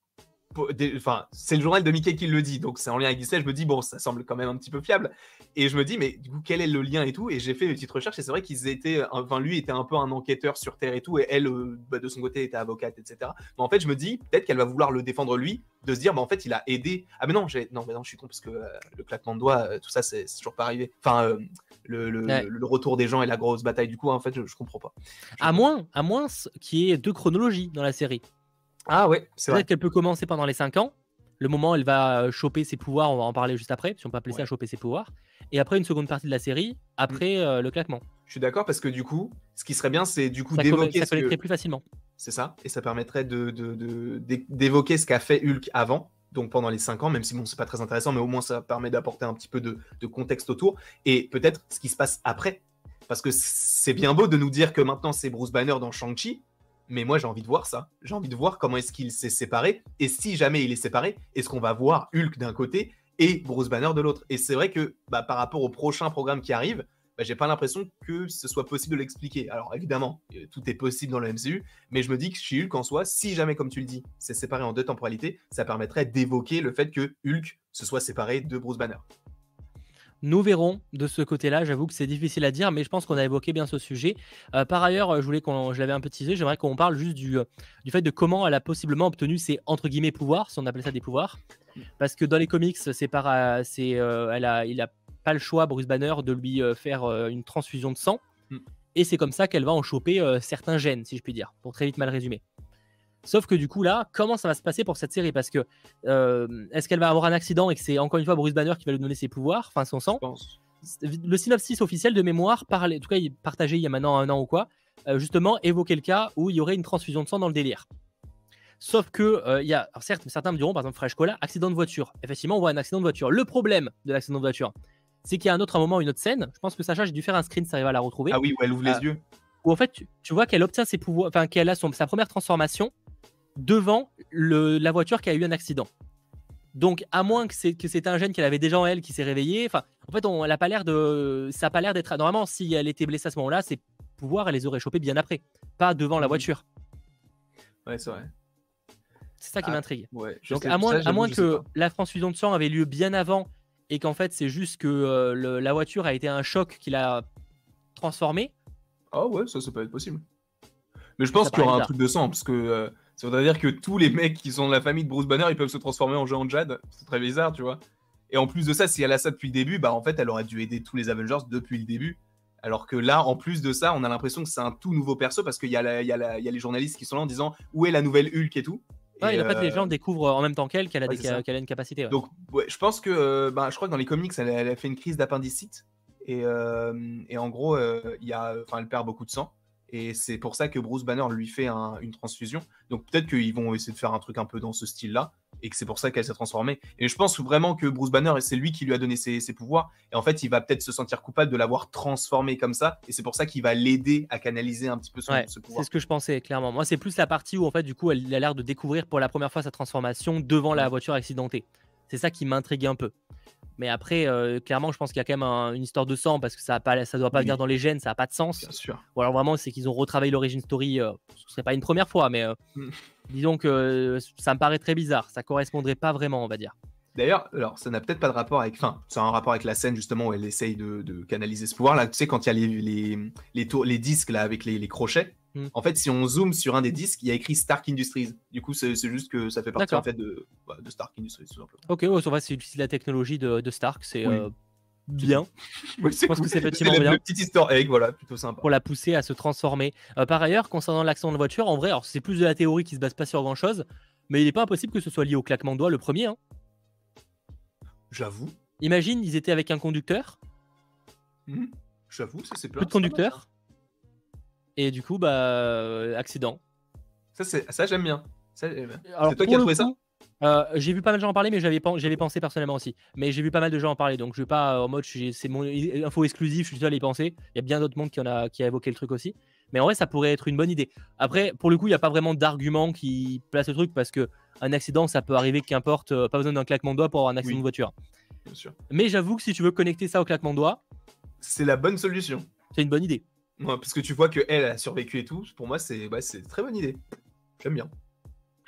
[SPEAKER 2] enfin, c'est le journal de Mickey qui le dit, donc c'est en lien avec Disney. Je me dis, bon, ça semble quand même un petit peu fiable. Et je me dis, mais du coup, quel est le lien et tout? Et j'ai fait une petite recherche et c'est vrai qu'ils étaient, enfin, lui était un peu un enquêteur sur Terre et tout, et elle, euh, bah, de son côté, était avocate, etc. Mais en fait, je me dis, peut-être qu'elle va vouloir le défendre lui, de se dire, bah, en fait, il a aidé. Ah, mais non, non, mais non, je suis con parce que euh, le claquement de doigts, euh, tout ça, c'est toujours pas arrivé. Enfin, le, le, retour des gens et la grosse bataille, du coup, en fait, je, je comprends pas.
[SPEAKER 1] à moins, à moins qu'il y ait deux chronologies dans la série.
[SPEAKER 2] Ah ouais, c'est vrai.
[SPEAKER 1] qu'elle peut commencer pendant les 5 ans. Le moment où elle va euh, choper ses pouvoirs, on va en parler juste après, si on peut appeler ça choper ses pouvoirs. Et après une seconde partie de la série, après mm. euh, le claquement.
[SPEAKER 2] Je suis d'accord parce que du coup, ce qui serait bien, c'est du coup d'évoquer.
[SPEAKER 1] Ça connaîtrait plus facilement.
[SPEAKER 2] C'est ça, et ça permettrait de, d'évoquer ce qu'a fait Hulk avant, donc pendant les 5 ans, même si bon, c'est pas très intéressant, mais au moins ça permet d'apporter un petit peu de, de contexte autour. Et peut-être ce qui se passe après. Parce que c'est bien beau de nous dire que maintenant c'est Bruce Banner dans Shang-Chi, mais moi j'ai envie de voir ça. J'ai envie de voir comment est-ce qu'il s'est séparé. Et si jamais il est séparé, est-ce qu'on va voir Hulk d'un côté et Bruce Banner de l'autre? Et c'est vrai que bah, par rapport au prochain programme qui arrive, bah, j'ai pas l'impression que ce soit possible de l'expliquer. Alors évidemment, euh, tout est possible dans le MCU, mais je me dis que chez Hulk en soi, si jamais, comme tu le dis, c'est séparé en deux temporalités, ça permettrait d'évoquer le fait que Hulk se soit séparé de Bruce Banner.
[SPEAKER 1] Nous verrons de ce côté-là. J'avoue que c'est difficile à dire, mais je pense qu'on a évoqué bien ce sujet. Euh, par ailleurs, je voulais qu'on, je l'avais un peu teasé. J'aimerais qu'on parle juste du, euh, du fait de comment elle a possiblement obtenu ses entre guillemets pouvoirs, si on appelle ça des pouvoirs. Parce que dans les comics, c'est par, euh, c'est, elle a, il a pas le choix, Bruce Banner, de lui faire une transfusion de sang. Hmm. Et c'est comme ça qu'elle va en choper certains gènes, si je puis dire, pour très vite mal résumer. Sauf que du coup là, comment ça va se passer pour cette série? Parce que euh, est-ce qu'elle va avoir un accident et que c'est encore une fois Bruce Banner qui va lui donner ses pouvoirs, enfin son sang? Le synopsis officiel de mémoire, en tout cas partagé il y a maintenant un an ou quoi, euh, justement évoquait le cas où il y aurait une transfusion de sang dans le délire. Sauf que euh, il y a, certes, certains me diront par exemple Fresh Cola, accident de voiture. Effectivement, on voit un accident de voiture. Le problème de l'accident de voiture, c'est qu'il y a un autre moment, une autre scène. Je pense que Sacha, j'ai dû faire un screen, ça arrive à la retrouver.
[SPEAKER 2] Ah oui, où elle ouvre les yeux.
[SPEAKER 1] Où en fait, tu, vois qu'elle obtient ses pouvoirs, enfin qu'elle a son, sa première transformation devant le, la voiture qui a eu un accident. Donc, à moins que c'est un gène qu'elle avait déjà en elle qui s'est réveillé. Enfin, en fait, on, elle a pas l'air de, ça a pas l'air d'être. Normalement, si elle était blessée à ce moment-là, ses pouvoirs, elle les aurait chopés bien après, pas devant la
[SPEAKER 2] Mhm.
[SPEAKER 1] voiture.
[SPEAKER 2] Ouais, c'est vrai.
[SPEAKER 1] C'est ça qui
[SPEAKER 2] Ah,
[SPEAKER 1] m'intrigue.
[SPEAKER 2] Ouais,
[SPEAKER 1] Donc,
[SPEAKER 2] sais-
[SPEAKER 1] à moins,
[SPEAKER 2] ça,
[SPEAKER 1] à moins que la transfusion de sang avait lieu bien avant et qu'en fait, c'est juste que euh, le- la voiture a été un choc qui l'a transformé.
[SPEAKER 2] Ah ouais, ça, ça peut être possible. Mais je pense qu'il y aura un truc de sang, parce que euh, ça voudrait dire que tous les mecs qui sont de la famille de Bruce Banner, ils peuvent se transformer en géant Jade. C'est très bizarre, tu vois. Et en plus de ça, si elle a ça depuis le début, bah en fait, elle aurait dû aider tous les Avengers depuis le début. Alors que là, en plus de ça, on a l'impression que c'est un tout nouveau perso parce qu'il y, y, a y les journalistes qui sont là en disant où est la nouvelle Hulk et tout?
[SPEAKER 1] Ouais,
[SPEAKER 2] Et,
[SPEAKER 1] en fait, les
[SPEAKER 2] euh,
[SPEAKER 1] gens découvrent en même temps qu'elle qu'elle a,
[SPEAKER 2] ouais,
[SPEAKER 1] ca- une capacité. ouais.
[SPEAKER 2] Donc, je pense que, euh, bah, je crois que dans les comics, elle, a- elle a fait une crise d'appendicite. Et, euh, et en gros, euh, y a, elle perd beaucoup de sang. Et c'est pour ça que Bruce Banner lui fait un- une transfusion. Donc peut-être qu'ils vont essayer de faire un truc un peu dans ce style-là. Et que c'est pour ça qu'elle s'est transformée. Et je pense vraiment que Bruce Banner, c'est lui qui lui a donné ses, ses pouvoirs. Et en fait, il va peut-être se sentir coupable de l'avoir transformée comme ça. Et c'est pour ça qu'il va l'aider à canaliser un petit peu son,
[SPEAKER 1] Ouais,
[SPEAKER 2] ce pouvoir.
[SPEAKER 1] c'est ce que je pensais clairement. Moi, c'est plus la partie où en fait, du coup, elle a l'air de découvrir pour la première fois sa transformation devant la voiture accidentée. C'est ça qui m'intrigue un peu. Mais après, euh, clairement, je pense qu'il y a quand même un- une histoire de sang parce que ça ça doit pas
[SPEAKER 2] Oui.
[SPEAKER 1] venir dans les gènes, ça a pas de sens.
[SPEAKER 2] Bien sûr.
[SPEAKER 1] Ou alors vraiment, c'est qu'ils ont retravaillé l'origine story. euh, ce serait pas une première fois, mais euh,
[SPEAKER 2] Mm.
[SPEAKER 1] disons que ça me paraît très bizarre. Ça correspondrait pas vraiment, on va dire.
[SPEAKER 2] D'ailleurs, alors ça n'a peut-être pas de rapport avec. Enfin, ça a un rapport avec la scène justement où elle essaye de, de canaliser ce pouvoir. Là, tu sais, quand il y a les, les, les, tours- les disques là avec les, les crochets,
[SPEAKER 1] Hmm.
[SPEAKER 2] en fait, si on zoome sur un des disques, il y a écrit Stark Industries. Du coup, c'est juste que ça fait partie en fait de, bah, de Stark Industries tout simplement.
[SPEAKER 1] Ok, ouais, ça va, c'est la technologie de, de Stark, c'est
[SPEAKER 2] Oui.
[SPEAKER 1] euh, bien.
[SPEAKER 2] Oui, c'est
[SPEAKER 1] pense que c'est effectivement bien.
[SPEAKER 2] le petit easter egg, voilà, plutôt sympa.
[SPEAKER 1] pour la pousser à se transformer. Euh, par ailleurs, concernant l'accident de voiture, en vrai, alors c'est plus de la théorie qui se base pas sur grand chose, mais il n'est pas impossible que ce soit lié au claquement de doigts le premier. hein.
[SPEAKER 2] J'avoue,
[SPEAKER 1] Imagine, ils étaient avec un conducteur,
[SPEAKER 2] Hmm. j'avoue, ça c'est
[SPEAKER 1] plus de conducteur, et du coup, bah, euh, accident.
[SPEAKER 2] Ça, c'est ça j'aime bien. Ça, bien.
[SPEAKER 1] Alors,
[SPEAKER 2] C'est toi qui as trouvé ça
[SPEAKER 1] euh, J'ai vu pas mal de gens en parler, mais j'avais pen- j'avais pensé personnellement aussi. Mais j'ai vu pas mal de gens en parler, donc je vais pas euh, en mode c'est mon info exclusive, je suis seul à y penser. Il y a bien d'autres monde qui, en a, qui a évoqué le truc aussi. Mais en vrai, ça pourrait être une bonne idée. Après, pour le coup, il n'y a pas vraiment d'argument qui place le truc parce que un accident, ça peut arriver, qu'importe, euh, pas besoin d'un claquement de doigts pour avoir un accident
[SPEAKER 2] Oui.
[SPEAKER 1] de voiture.
[SPEAKER 2] Bien sûr.
[SPEAKER 1] Mais j'avoue que si tu veux connecter ça au claquement de doigts,
[SPEAKER 2] C'est la bonne solution.
[SPEAKER 1] c'est une bonne idée.
[SPEAKER 2] Ouais, parce que tu vois que elle a survécu et tout. Pour moi, c'est ouais, c'est une très bonne idée. J'aime bien.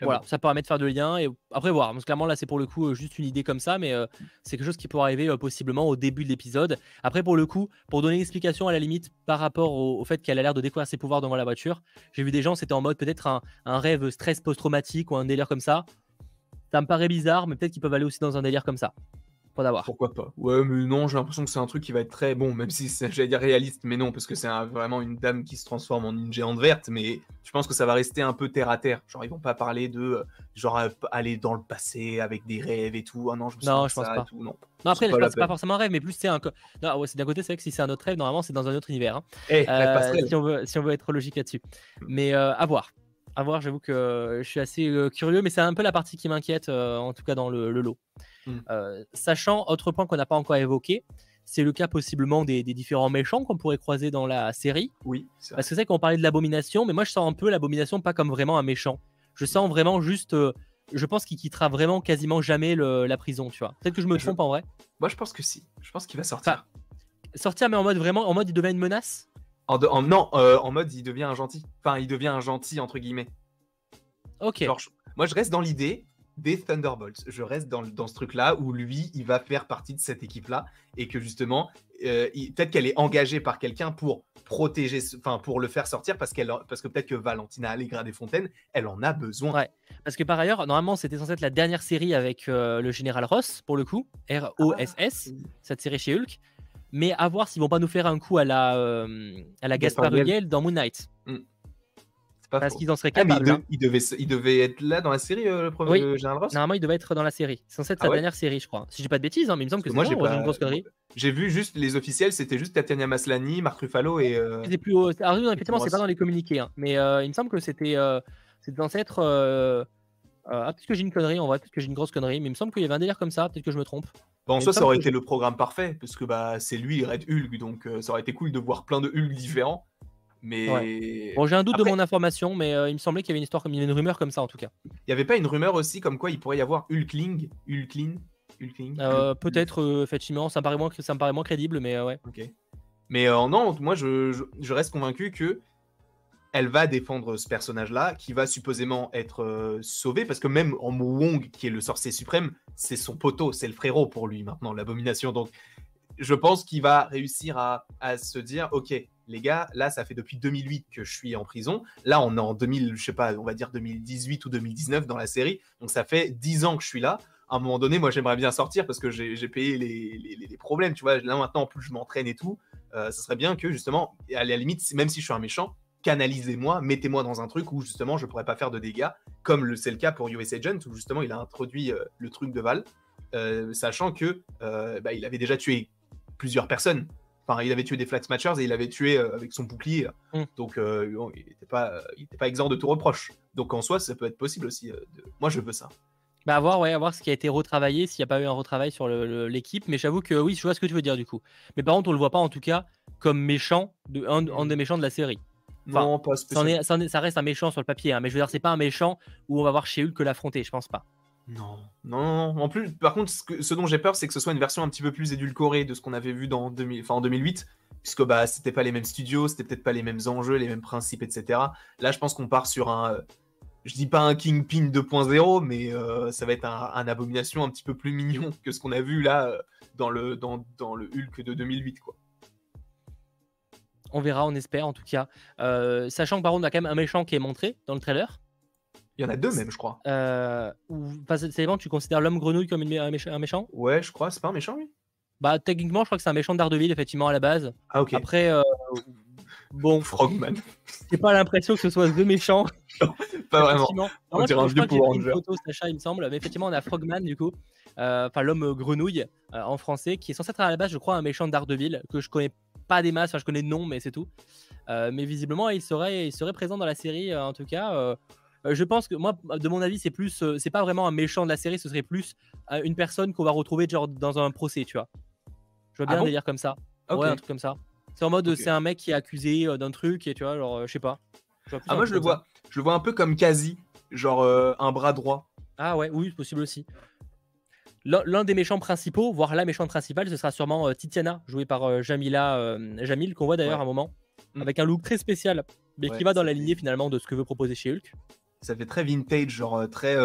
[SPEAKER 1] Voilà,
[SPEAKER 2] bien.
[SPEAKER 1] ça permet de faire de lien et après voir. Que clairement là c'est pour le coup euh, juste une idée comme ça, mais euh, c'est quelque chose qui pourrait arriver euh, possiblement au début de l'épisode. Après pour le coup, pour donner une explication à la limite par rapport au, au fait qu'elle a l'air de découvrir ses pouvoirs devant la voiture, j'ai vu des gens c'était en mode peut-être un, un rêve stress post-traumatique ou un délire comme ça. Ça me paraît bizarre, mais peut-être qu'ils peuvent aller aussi dans un délire comme ça. D'avoir.
[SPEAKER 2] Pourquoi pas? Ouais, mais non, j'ai l'impression que c'est un truc qui va être très bon, même si c'est- j'allais dire réaliste, mais non, parce que c'est un- vraiment une dame qui se transforme en une géante verte, mais je pense que ça va rester un peu terre à terre. Genre, ils vont pas parler de euh, genre euh, aller dans le passé avec des rêves et tout. Ah non, je me
[SPEAKER 1] Non, je pense
[SPEAKER 2] ça et
[SPEAKER 1] pas.
[SPEAKER 2] tout, non.
[SPEAKER 1] Non après
[SPEAKER 2] c'est pas
[SPEAKER 1] pas forcément un rêve, mais plus c'est un. Non, ouais, c'est d'un côté c'est vrai que si c'est un autre rêve, normalement c'est dans un autre univers. hein.
[SPEAKER 2] Eh, la
[SPEAKER 1] Euh, si, on veut, si on veut être logique là-dessus. Mais euh, à voir. À voir, j'avoue que euh, je suis assez euh, curieux, mais c'est un peu la partie qui m'inquiète, euh, en tout cas dans le, le lot.
[SPEAKER 2] Mm.
[SPEAKER 1] Euh, sachant, autre point qu'on n'a pas encore évoqué, c'est le cas possiblement des, des différents méchants qu'on pourrait croiser dans la série.
[SPEAKER 2] Oui, c'est vrai.
[SPEAKER 1] Parce que c'est qu'on parlait de l'abomination, mais moi je sens un peu l'abomination pas comme vraiment un méchant. Je sens vraiment juste. euh, je pense qu'il quittera vraiment quasiment jamais le- la prison, tu vois. Peut-être que je me
[SPEAKER 2] Je-
[SPEAKER 1] trompe en vrai.
[SPEAKER 2] Moi, je pense que si. Je pense qu'il va sortir.
[SPEAKER 1] Sortir, mais en mode vraiment, en mode il devient une menace?
[SPEAKER 2] En de- en- non, euh, en mode, il devient un gentil. Enfin, il devient un gentil, entre guillemets.
[SPEAKER 1] Ok.
[SPEAKER 2] Genre, je- moi, je reste dans l'idée des Thunderbolts. Je reste dans, ce truc-là où lui, il va faire partie de cette équipe-là et que justement, euh, peut-être qu'elle est engagée par quelqu'un pour protéger, enfin, pour le faire sortir parce, qu'elle, parce que peut-être que Valentina Allegra des Fontaines, elle en a besoin.
[SPEAKER 1] Ouais. Parce que par ailleurs, normalement, c'était censé être la dernière série avec euh, le général Ross, pour le coup, R-O-S-S, cette série chez Hulk. Mais à voir s'ils vont pas nous faire un coup à la, euh, à la
[SPEAKER 2] Gaspard
[SPEAKER 1] Ulliel dans Moon Knight.
[SPEAKER 2] Pas
[SPEAKER 1] Parce qu'ils en seraient
[SPEAKER 2] Ah, mais il,
[SPEAKER 1] capables.
[SPEAKER 2] de-
[SPEAKER 1] hein.
[SPEAKER 2] il devait, se- il devait être là dans la série, euh, le premier
[SPEAKER 1] Oui.
[SPEAKER 2] Général Ross?
[SPEAKER 1] Normalement, il devait être dans la série. C'est censé être
[SPEAKER 2] Ah
[SPEAKER 1] sa
[SPEAKER 2] ouais
[SPEAKER 1] dernière série, je crois. Si je dis pas de bêtises, hein, mais il me semble que
[SPEAKER 2] Parce
[SPEAKER 1] c'est
[SPEAKER 2] que moi,
[SPEAKER 1] moi,
[SPEAKER 2] j'ai pas-
[SPEAKER 1] une grosse connerie.
[SPEAKER 2] J'ai vu juste les officiels, c'était juste Tatiana Maslany, Marc Ruffalo et. euh,
[SPEAKER 1] C'est plus haut. Alors, oui, non, effectivement, c'est pas dans les communiqués. hein. Mais euh, il me semble que c'était euh, c'était censé être. euh, euh, ah, peut-être que j'ai une connerie, en vrai, peut-être que j'ai une grosse connerie, mais il me semble qu'il y avait un délire comme ça, peut-être que je me trompe.
[SPEAKER 2] Bon, en
[SPEAKER 1] ça
[SPEAKER 2] ça aurait été le programme parfait, parce que bah, c'est lui, Red Hulk, donc euh, ça aurait été cool de voir plein de Hulk différents. Mais
[SPEAKER 1] Bon, j'ai un doute
[SPEAKER 2] Après-
[SPEAKER 1] de mon information, mais euh, il me semblait qu'il y avait une histoire, comme il y avait une rumeur comme ça en tout cas.
[SPEAKER 2] il n'y avait pas une rumeur aussi comme quoi il pourrait y avoir Hulkling Hulkling Hulkling
[SPEAKER 1] Euh, Peut-être, euh, effectivement, ça me paraît moins, ça me paraît moins crédible, mais ouais.
[SPEAKER 2] Ok. Mais non, moi je, je- je reste convaincu que elle va défendre ce personnage-là, qui va supposément être euh, sauvé, parce que même en Wong, qui est le sorcier suprême, c'est son poteau, c'est le frérot pour lui maintenant, l'abomination. Donc je pense qu'il va réussir à, se dire, ok, les gars, là ça fait depuis 2008 que je suis en prison, là on est en 2000, je sais pas, on va dire 2018 ou 2019 dans la série, donc ça fait 10 ans que je suis là. À un moment donné, moi j'aimerais bien sortir parce que j'ai payé les, problèmes, tu vois. Là maintenant, en plus, je m'entraîne et tout. Euh, ce serait bien que justement, à la limite, même si je suis un méchant, canalisez-moi, mettez-moi dans un truc où justement je pourrais pas faire de dégâts, comme le- c'est le cas pour US Agent, où justement il a introduit euh, le truc de Val, euh, sachant que euh, bah, il avait déjà tué plusieurs personnes. Enfin, il avait tué des Flag Smashers et il avait tué avec son bouclier.
[SPEAKER 1] Mm.
[SPEAKER 2] Donc, bon, il n'était pas, il était pas exempt de tout reproche. Donc, en soi, ça peut être possible aussi. de- Moi, je veux ça.
[SPEAKER 1] Bah, à voir, ouais, à voir ce qui a été retravaillé, s'il n'y a pas eu un retravail sur l'équipe. Mais j'avoue que oui, je vois ce que tu veux dire du coup. Mais par contre, on le voit pas en tout cas comme méchant, de, un, un des méchants de la série. Enfin,
[SPEAKER 2] non, pas spécialement.
[SPEAKER 1] ça en est- ça reste un méchant sur le papier, hein, mais je veux dire, c'est pas un méchant où on va voir chez Hulk que l'affronter, je pense pas.
[SPEAKER 2] Non, non, non. En plus, par contre, ce, que- ce dont j'ai peur, c'est que ce soit une version un petit peu plus édulcorée de ce qu'on avait vu dans 2000, enfin, en 2008, puisque bah, c'était pas les mêmes studios, c'était peut-être pas les mêmes enjeux, les mêmes principes, etc. Là, je pense qu'on part sur un. euh, Je dis pas un Kingpin 2.0, mais euh, ça va être un, un abomination un petit peu plus mignon que ce qu'on a vu là euh, dans le, dans, dans le Hulk de 2008, quoi.
[SPEAKER 1] On verra, on espère en tout cas. Euh, sachant que par contre, on a quand même un méchant qui est montré dans le trailer.
[SPEAKER 2] Il y en a deux même, je crois.
[SPEAKER 1] Euh, enfin, c'est bon, tu considères l'homme grenouille comme une un, mécha- un méchant?
[SPEAKER 2] Ouais, je crois. C'est pas un méchant, lui?
[SPEAKER 1] Bah, techniquement, je crois que c'est un méchant de Daredevil, effectivement, à la base.
[SPEAKER 2] Ah, ok.
[SPEAKER 1] Après, euh, bon,
[SPEAKER 2] Frogman.
[SPEAKER 1] j'ai pas l'impression que ce soit The méchant.
[SPEAKER 2] pas vraiment. On dirait un vieux Power
[SPEAKER 1] une
[SPEAKER 2] Ranger.
[SPEAKER 1] photo, Sacha, il me semble. Mais effectivement, on a Frogman, du coup. Euh, Enfin, l'homme grenouille euh, en français, qui est censé être à la base, je crois, un méchant de Daredevil, que je connais pas des masses, enfin, je connais de nom, mais c'est tout. Euh, mais visiblement, il serait, il serait présent dans la série, en tout cas. je pense que moi, de mon avis, c'est plus, c'est pas vraiment un méchant de la série, ce serait plus une personne qu'on va retrouver genre dans un procès, tu vois. Je vois
[SPEAKER 2] Ah
[SPEAKER 1] bien
[SPEAKER 2] bon?
[SPEAKER 1] un délire comme ça. Ouais, un truc comme ça. C'est en mode, c'est un mec qui est accusé d'un truc et tu vois, genre, je sais pas. Je
[SPEAKER 2] Ah, moi, je le
[SPEAKER 1] ça.
[SPEAKER 2] vois. Je le vois un peu comme Kazi, genre euh, un bras droit.
[SPEAKER 1] Ah ouais, oui, possible aussi. L'un des méchants principaux, voire la méchante principale, ce sera sûrement euh, Titiana, jouée par euh, Jamila euh, Jamil, qu'on voit d'ailleurs
[SPEAKER 2] Ouais.
[SPEAKER 1] à un moment,
[SPEAKER 2] Mm.
[SPEAKER 1] avec un look très spécial, mais
[SPEAKER 2] Ouais,
[SPEAKER 1] qui va dans la lignée finalement de ce que veut proposer chez Hulk.
[SPEAKER 2] Ça fait très vintage, genre très.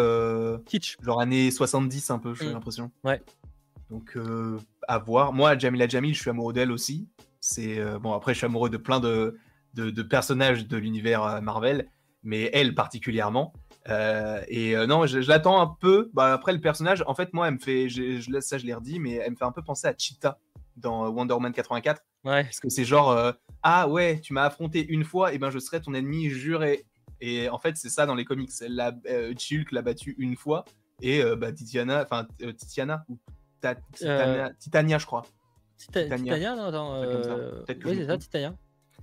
[SPEAKER 1] Kitsch.
[SPEAKER 2] genre années 70 un peu, j'ai
[SPEAKER 1] Mm.
[SPEAKER 2] l'impression.
[SPEAKER 1] Ouais.
[SPEAKER 2] Donc, euh, à voir. Moi, Jamila Jamil, je suis amoureux d'elle aussi. C'est euh, Bon, après, je suis amoureux de plein de, de, de personnages de l'univers Marvel, mais elle particulièrement. Euh, et euh, non, je, je l'attends un peu. Bah, après, le personnage, en fait, moi, elle me fait. je- je- ça, je l'ai redit, mais elle me fait un peu penser à Cheetah dans Wonder Woman 84.
[SPEAKER 1] Ouais.
[SPEAKER 2] Parce que c'est genre, euh, ah ouais, tu m'as affronté une fois, et ben je serai ton ennemi juré. Et en fait, c'est ça dans les comics. L'a, l'a battu une fois, et bah, Titiana, enfin Titiana, ou Ta- Titania, Titania, je crois.
[SPEAKER 1] Tita-
[SPEAKER 2] Titania.
[SPEAKER 1] Titania, non, attends.
[SPEAKER 2] Peut-être que
[SPEAKER 1] Oui, c'est ça. Titania.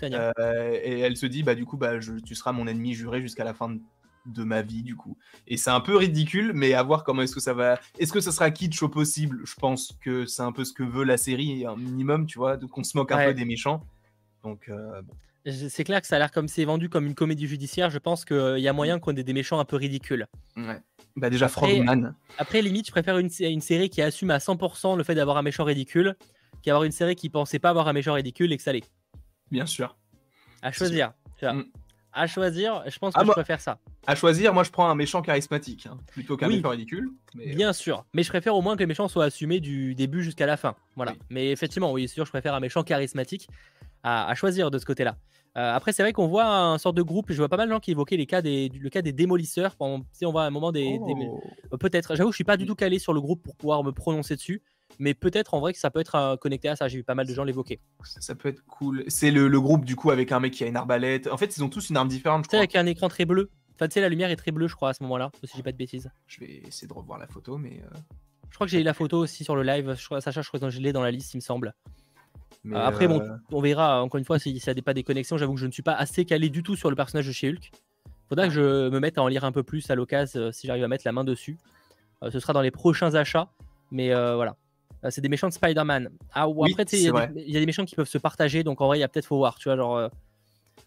[SPEAKER 2] Euh, et elle se dit, bah du coup, bah, je, tu seras mon ennemi juré jusqu'à la fin de, de ma vie, du coup. Et c'est un peu ridicule, mais à voir comment est-ce que ça va. Est-ce que ça sera kitsch au possible? Je pense que c'est un peu ce que veut la série, un minimum, tu vois, qu'on se moque un
[SPEAKER 1] Ouais.
[SPEAKER 2] peu des méchants. Donc, euh, bon.
[SPEAKER 1] C'est clair que ça a l'air comme c'est vendu comme une comédie judiciaire. Je pense qu'il y a moyen qu'on ait des méchants un peu ridicules.
[SPEAKER 2] Ouais. Bah déjà
[SPEAKER 1] Après-
[SPEAKER 2] Frogman.
[SPEAKER 1] Après, limite, je préfère une, une série qui assume à 100% le fait d'avoir un méchant ridicule qu'avoir une série qui pensait pas avoir un méchant ridicule et que ça l'est.
[SPEAKER 2] Bien sûr.
[SPEAKER 1] À choisir.
[SPEAKER 2] Mm.
[SPEAKER 1] À choisir, je pense que
[SPEAKER 2] Ah,
[SPEAKER 1] je
[SPEAKER 2] moi-
[SPEAKER 1] préfère ça.
[SPEAKER 2] À choisir, moi je prends un méchant charismatique hein, plutôt qu'un
[SPEAKER 1] Oui.
[SPEAKER 2] méchant ridicule. Mais...
[SPEAKER 1] Bien sûr. Mais je préfère au moins que les méchants soient assumés du début jusqu'à la fin. Voilà.
[SPEAKER 2] Oui.
[SPEAKER 1] Mais effectivement, oui, sûr, je préfère un méchant charismatique à, à choisir de ce côté-là. Euh, après, c'est vrai qu'on voit un sorte de groupe. Je vois pas mal de gens qui évoquaient les cas des, le cas des démolisseurs. Pendant, sais, on voit à un moment des. des-
[SPEAKER 2] Oh.
[SPEAKER 1] euh, Peut-être. J'avoue, je suis pas du tout calé sur le groupe pour pouvoir me prononcer dessus. Mais peut-être en vrai que ça peut être euh, connecté à ça. J'ai vu pas mal de gens l'évoquer.
[SPEAKER 2] Ça, ça peut être cool. C'est le, le groupe du coup avec un mec qui a une arbalète. En fait, ils ont tous une arme différente,
[SPEAKER 1] Tu avec un écran très bleu. Enfin, tu sais, la lumière est très bleue, je crois, à ce moment-là. Si j'ai pas de bêtises.
[SPEAKER 2] Je vais essayer de revoir la photo, mais. euh,
[SPEAKER 1] Je crois que j'ai la photo aussi sur le live. Je crois, Sacha, je crois que je l'ai dans la liste, il me semble.
[SPEAKER 2] mais,
[SPEAKER 1] Euh, après, bon,
[SPEAKER 2] euh,
[SPEAKER 1] on verra encore une fois si ça n'a pas des connexions. J'avoue que je ne suis pas assez calé du tout sur le personnage de chez Hulk. Faudra que je me mette à en lire un peu plus à l'occasion si j'arrive à mettre la main dessus. Euh, ce sera dans les prochains achats. Mais euh, voilà. Euh, c'est des méchants de Spider-Man. Ah, ou
[SPEAKER 2] Oui,
[SPEAKER 1] après, il y, a des- il y a des méchants qui peuvent se partager. Donc en vrai, il y a peut-être faut voir. Tu vois, genre. euh,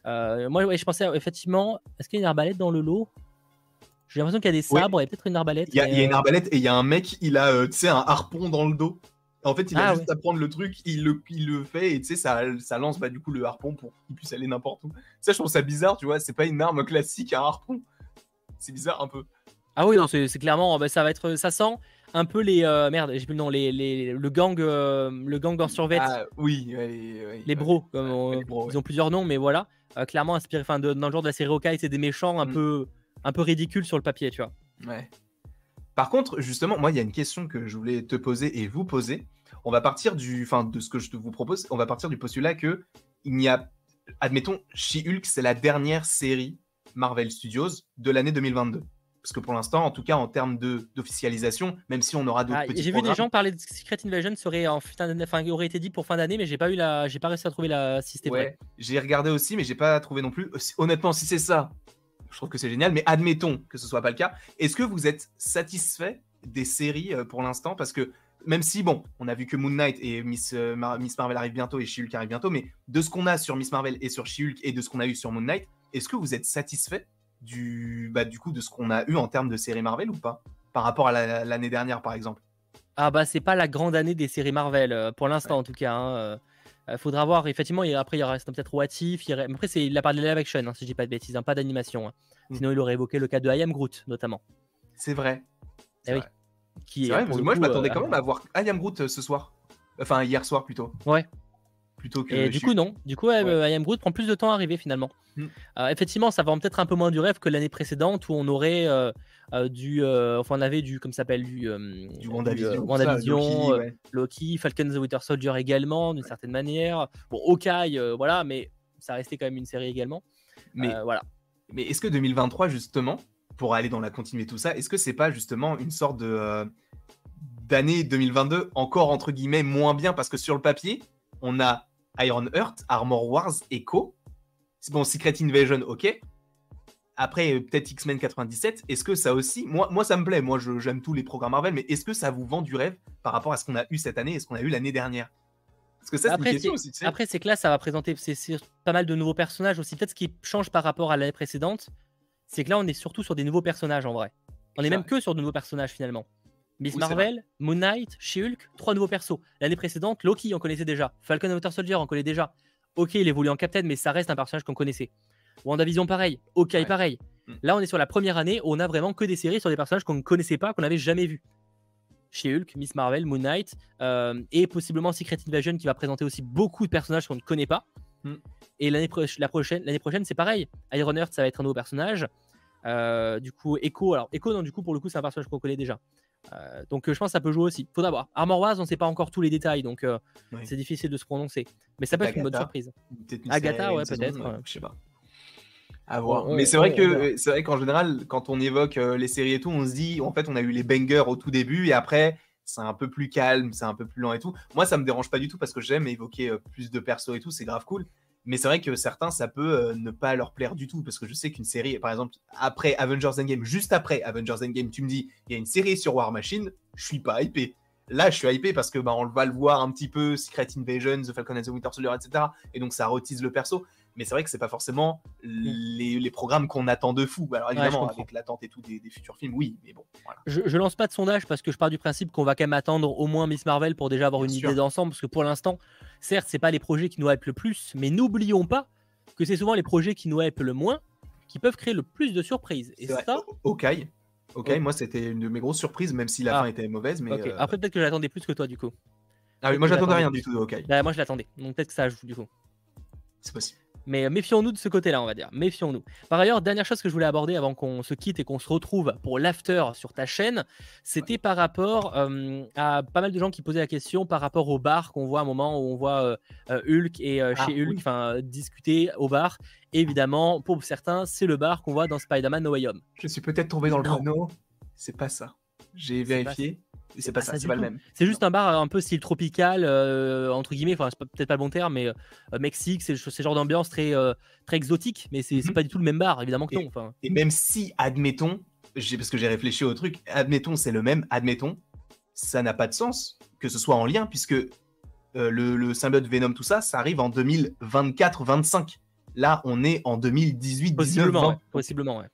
[SPEAKER 1] Euh, moi, ouais, je pensais effectivement, est-ce qu'il y a une arbalète dans le lot? J'ai l'impression qu'il y a des sabres et peut-être une arbalète.
[SPEAKER 2] Il y, a,
[SPEAKER 1] mais,
[SPEAKER 2] il y a une arbalète et il y a un mec, il a, euh, tu sais, un harpon dans le dos. En fait, il a
[SPEAKER 1] Ah,
[SPEAKER 2] juste à prendre le truc, il le, il le fait et tu sais, ça, ça lance bah, du coup le harpon pour qu'il puisse aller n'importe où. Ça, je trouve ça bizarre, tu vois. C'est pas une arme classique, un harpon. C'est bizarre un peu.
[SPEAKER 1] Ah oui, non, c'est c'est clairement, bah, ça va être, ça sent un peu les euh, merde, j'ai plus le nom, les, les- le gang, euh, le gang en survêt,
[SPEAKER 2] Ah, oui,
[SPEAKER 1] les bros, comme
[SPEAKER 2] ouais,
[SPEAKER 1] on-
[SPEAKER 2] les bros, ouais.
[SPEAKER 1] ils ont plusieurs noms, mais voilà, Euh, clairement inspiré, enfin, dans le genre de la série Hawkeye, c'est des méchants un
[SPEAKER 2] Mm.
[SPEAKER 1] peu, un peu ridicules sur le papier, tu vois.
[SPEAKER 2] Ouais. Par contre, justement, moi, il y a une question que je voulais te poser et vous poser. On va partir du, enfin, de ce que je vous propose. On va partir du postulat que il n'y a, admettons, She-Hulk, c'est la dernière série Marvel Studios de l'année 2022. Parce que pour l'instant, en tout cas, en termes de d'officialisation, même si on aura d'autres
[SPEAKER 1] Ah,
[SPEAKER 2] petits
[SPEAKER 1] j'ai vu des gens parler de Secret Invasion serait en fin enfin, aurait été dit pour fin d'année, mais j'ai pas eu la, j'ai pas réussi à trouver la si c'était.
[SPEAKER 2] Ouais, j'ai regardé aussi, mais j'ai pas trouvé non plus. Honnêtement, si c'est ça, je trouve que c'est génial. Mais admettons que ce soit pas le cas. Est-ce que vous êtes satisfait des séries euh, pour l'instant? Parce que même si bon, on a vu que Moon Knight et Miss, euh, Mar- Miss Marvel arrivent bientôt et She-Hulk arrive bientôt, mais de ce qu'on a sur Miss Marvel et sur She-Hulk et de ce qu'on a eu sur Moon Knight, est-ce que vous êtes satisfait? Du, bah, du coup de ce qu'on a eu en termes de séries Marvel ou pas? Par rapport à la- l'année dernière, par exemple.
[SPEAKER 1] Ah bah c'est pas la grande année des séries Marvel euh, pour l'instant en tout cas. hein, euh, euh, faudra voir effectivement. Et après il reste peut-être What If. il Après c'est il a parlé de live action hein, si je dis pas de bêtises, hein, pas d'animation. hein.
[SPEAKER 2] Mm.
[SPEAKER 1] Sinon il aurait évoqué le cas de I Am Groot notamment.
[SPEAKER 2] C'est vrai.
[SPEAKER 1] Eh oui.
[SPEAKER 2] vrai.
[SPEAKER 1] Qui est,
[SPEAKER 2] vrai, moi je m'attendais
[SPEAKER 1] euh,
[SPEAKER 2] quand même à voir I Am Groot ce soir. Enfin, hier soir plutôt.
[SPEAKER 1] Ouais.
[SPEAKER 2] Plutôt que.
[SPEAKER 1] Et du coup, non. Du coup, ouais, I Am Groot prend plus de temps à arriver finalement.
[SPEAKER 2] Mm.
[SPEAKER 1] Euh, effectivement, ça vend peut-être un peu moins du rêve que l'année précédente où on aurait euh, euh, du. euh, enfin, on avait du. Comme ça s'appelle Du.
[SPEAKER 2] du WandaVision. tout ça,
[SPEAKER 1] WandaVision,
[SPEAKER 2] Loki, ouais.
[SPEAKER 1] Loki, Falcon the Winter Soldier également, d'une certaine manière. Bon, Hawkeye, voilà, mais ça restait quand même une série également.
[SPEAKER 2] Mais,
[SPEAKER 1] voilà.
[SPEAKER 2] mais est-ce que 2023, justement, pour aller dans la continuité tout ça, est-ce que c'est pas justement une sorte de d'année 2022 encore entre guillemets moins bien? Parce que sur le papier, on a Iron Heart, Armor Wars, Echo. C'est bon, Secret Invasion, ok. Après, peut-être X-Men 97. Est-ce que ça aussi, moi, moi, ça me plaît. Moi, j'aime tous les programmes Marvel, mais est-ce que ça vous vend du rêve par rapport à ce qu'on a eu cette année et ce qu'on a eu l'année dernière? Parce que ça, c'est une
[SPEAKER 1] Après,
[SPEAKER 2] question aussi. Tu sais.
[SPEAKER 1] Après, c'est que là, ça va présenter pas mal de nouveaux personnages aussi. Peut-être ce qui change par rapport à l'année précédente, c'est que là, on est surtout sur des nouveaux personnages en vrai. On est même que sur de nouveaux personnages finalement. Miss
[SPEAKER 2] Oui,
[SPEAKER 1] Marvel, Moon Knight, She-Hulk, trois nouveaux persos. L'année précédente, Loki, on connaissait déjà. Falcon and Winter Soldier, on connaît déjà. Ok, il évolue en Captain, mais ça reste un personnage qu'on connaissait. WandaVision, pareil.
[SPEAKER 2] Ouais.
[SPEAKER 1] pareil.
[SPEAKER 2] Mm.
[SPEAKER 1] Là, on est sur la première année où on a vraiment que des séries sur des personnages qu'on ne connaissait pas, qu'on n'avait jamais vus. She-Hulk, Miss Marvel, Moon Knight, euh, et possiblement Secret Invasion qui va présenter aussi beaucoup de personnages qu'on ne connaît pas.
[SPEAKER 2] Mm.
[SPEAKER 1] Et l'année la prochaine, l'année prochaine, c'est pareil. Iron Heart, ça va être un nouveau personnage. Euh, du coup, Echo, alors Echo, non, du coup, pour le coup, c'est un personnage qu'on connaît déjà. Euh, donc, euh, je pense que ça peut jouer aussi. Faudra voir. Armor Wars, on ne sait pas encore tous les détails, donc euh,
[SPEAKER 2] Oui.
[SPEAKER 1] c'est difficile de se prononcer. Mais ça peut être une bonne surprise.
[SPEAKER 2] Une
[SPEAKER 1] Agatha, ouais, peut-être, ouais.
[SPEAKER 2] Je sais pas. À voir. Mais c'est vrai que c'est vrai qu'en général, quand on évoque les séries et tout, on se dit en fait on a eu les bangers au tout début et après c'est un peu plus calme, c'est un peu plus lent et tout. Moi ça me dérange pas du tout parce que j'aime évoquer plus de persos et tout, c'est grave cool. Mais c'est vrai que certains ça peut euh, ne pas leur plaire du tout parce que je sais qu'une série, par exemple après Avengers Endgame, juste après Avengers Endgame, tu me dis il y a une série sur War Machine, je suis pas hypé. Là, je suis hypé parce que bah, on va le voir un petit peu, Secret Invasion, The Falcon and the Winter Soldier, etc. Et donc ça retise le perso. Mais c'est vrai que c'est pas forcément les, les programmes qu'on attend de fou. Alors évidemment, avec l'attente et tout des, des futurs films, oui, mais bon, voilà.
[SPEAKER 1] Je, je lance pas de sondage parce que je pars du principe qu'on va quand même attendre au moins Miss Marvel pour déjà avoir
[SPEAKER 2] Bien
[SPEAKER 1] une
[SPEAKER 2] sûr.
[SPEAKER 1] idée d'ensemble. Parce que pour l'instant, certes, c'est pas les projets qui nous hype le plus, mais n'oublions pas que c'est souvent les projets qui nous hype le moins qui peuvent créer le plus de surprises. Et ça,
[SPEAKER 2] O- Hawkeye. Hawkeye,
[SPEAKER 1] Ouais.
[SPEAKER 2] moi, c'était une de mes grosses surprises, même si la
[SPEAKER 1] Ah.
[SPEAKER 2] fin était mauvaise. Mais
[SPEAKER 1] ok.
[SPEAKER 2] euh,
[SPEAKER 1] Après, peut-être que j'attendais plus que toi du coup.
[SPEAKER 2] ah oui, moi, j'attendais rien du tout de Hawkeye.
[SPEAKER 1] Bah, moi, je l'attendais. Donc peut-être que ça joue du coup.
[SPEAKER 2] C'est possible.
[SPEAKER 1] Mais euh, méfions-nous de ce côté-là, on va dire. Méfions-nous. Par ailleurs, dernière chose que je voulais aborder avant qu'on se quitte et qu'on se retrouve pour l'after sur ta chaîne, c'était par rapport euh, à pas mal de gens qui posaient la question par rapport au bar qu'on voit à un moment où on voit euh, Hulk et euh,
[SPEAKER 2] Ah,
[SPEAKER 1] chez Hulk
[SPEAKER 2] oui.
[SPEAKER 1] discuter au bar. Évidemment, pour certains, c'est le bar qu'on voit dans Spider-Man No Way Home.
[SPEAKER 2] Je suis peut-être tombé dans le panneau. C'est pas ça. J'ai vérifié. Et C'est
[SPEAKER 1] pas
[SPEAKER 2] pas ça,
[SPEAKER 1] ça
[SPEAKER 2] c'est pas le même.
[SPEAKER 1] C'est juste un bar un peu style tropical, euh, entre guillemets, enfin, c'est peut-être pas le bon terme, mais euh, Mexique, c'est ce genre d'ambiance très, euh, très exotique, mais c'est
[SPEAKER 2] Mhm.
[SPEAKER 1] pas du tout le même bar, évidemment que non. Enfin,
[SPEAKER 2] Et même si, admettons, parce que j'ai réfléchi au truc, admettons, c'est le même, admettons, ça n'a pas de sens que ce soit en lien, puisque euh, le, le symbiote Venom, tout ça, ça arrive en 2024-25. Là, on est en 2018,
[SPEAKER 1] possiblement, possiblement, ouais.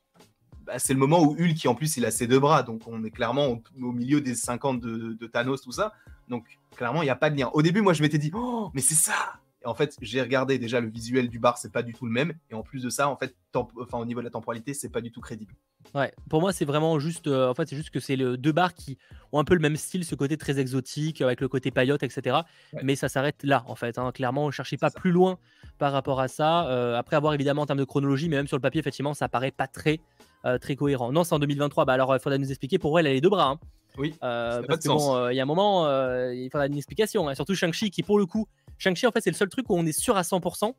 [SPEAKER 2] Bah, c'est le moment où Hulk, qui en plus, il a ses deux bras, donc on est clairement au, milieu des 50 de, de, Thanos, tout ça. Donc clairement, il n'y a pas de lien. Au début, moi, je m'étais dit, oh, mais c'est ça et en fait, j'ai regardé déjà le visuel du bar, c'est pas du tout le même. Et en plus de ça, en fait, enfin, au niveau de la temporalité, c'est pas du tout crédible.
[SPEAKER 1] Ouais, pour moi, c'est vraiment juste. Euh, en fait, c'est juste que c'est le deux bars qui ont un peu le même style, ce côté très exotique, avec le côté paillote, etc. Mais ça s'arrête là, en fait. Hein. Clairement, ne cherchez pas plus loin par rapport à ça. Euh, après avoir évidemment en termes de chronologie, mais même sur le papier, effectivement, ça paraît pas très, euh, très cohérent. Non, c'est en 2023. Bah alors, il faudra nous expliquer pourquoi elle a les deux bras. Hein.
[SPEAKER 2] Oui.
[SPEAKER 1] parce que bon, il y a un moment, il faudra une explication. Hein. Surtout Shang-Chi qui, pour le coup, Shang-Chi, en fait, c'est le seul truc où on est sûr à 100%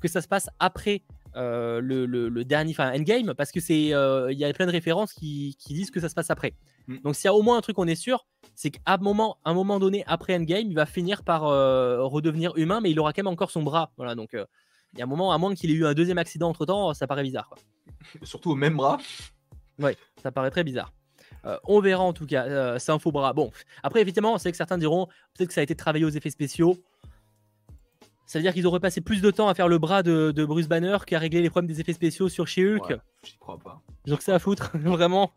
[SPEAKER 1] que ça se passe après euh, le, dernier, enfin Endgame, parce que c'est, euh, il y a plein de références qui, disent que ça se passe après. Mm. Donc s'il y a au moins un truc qu'on est sûr, c'est qu'à un moment, un moment donné après Endgame, il va finir par euh, redevenir humain, mais il aura quand même encore son bras. Voilà, donc il y a un moment, à moins qu'il ait eu un deuxième accident entre temps, ça paraît bizarre.
[SPEAKER 2] Surtout au même bras.
[SPEAKER 1] Oui, ça paraît très bizarre. on verra en tout cas, c'est un faux bras. Bon, après, effectivement, c'est que certains diront peut-être que ça a été travaillé aux effets spéciaux. Ça veut dire qu'ils auraient passé plus de temps à faire le bras de, Bruce Banner qu'à régler les problèmes des effets spéciaux sur chez Hulk.
[SPEAKER 2] J'y crois pas.
[SPEAKER 1] Donc ça à foutre, vraiment.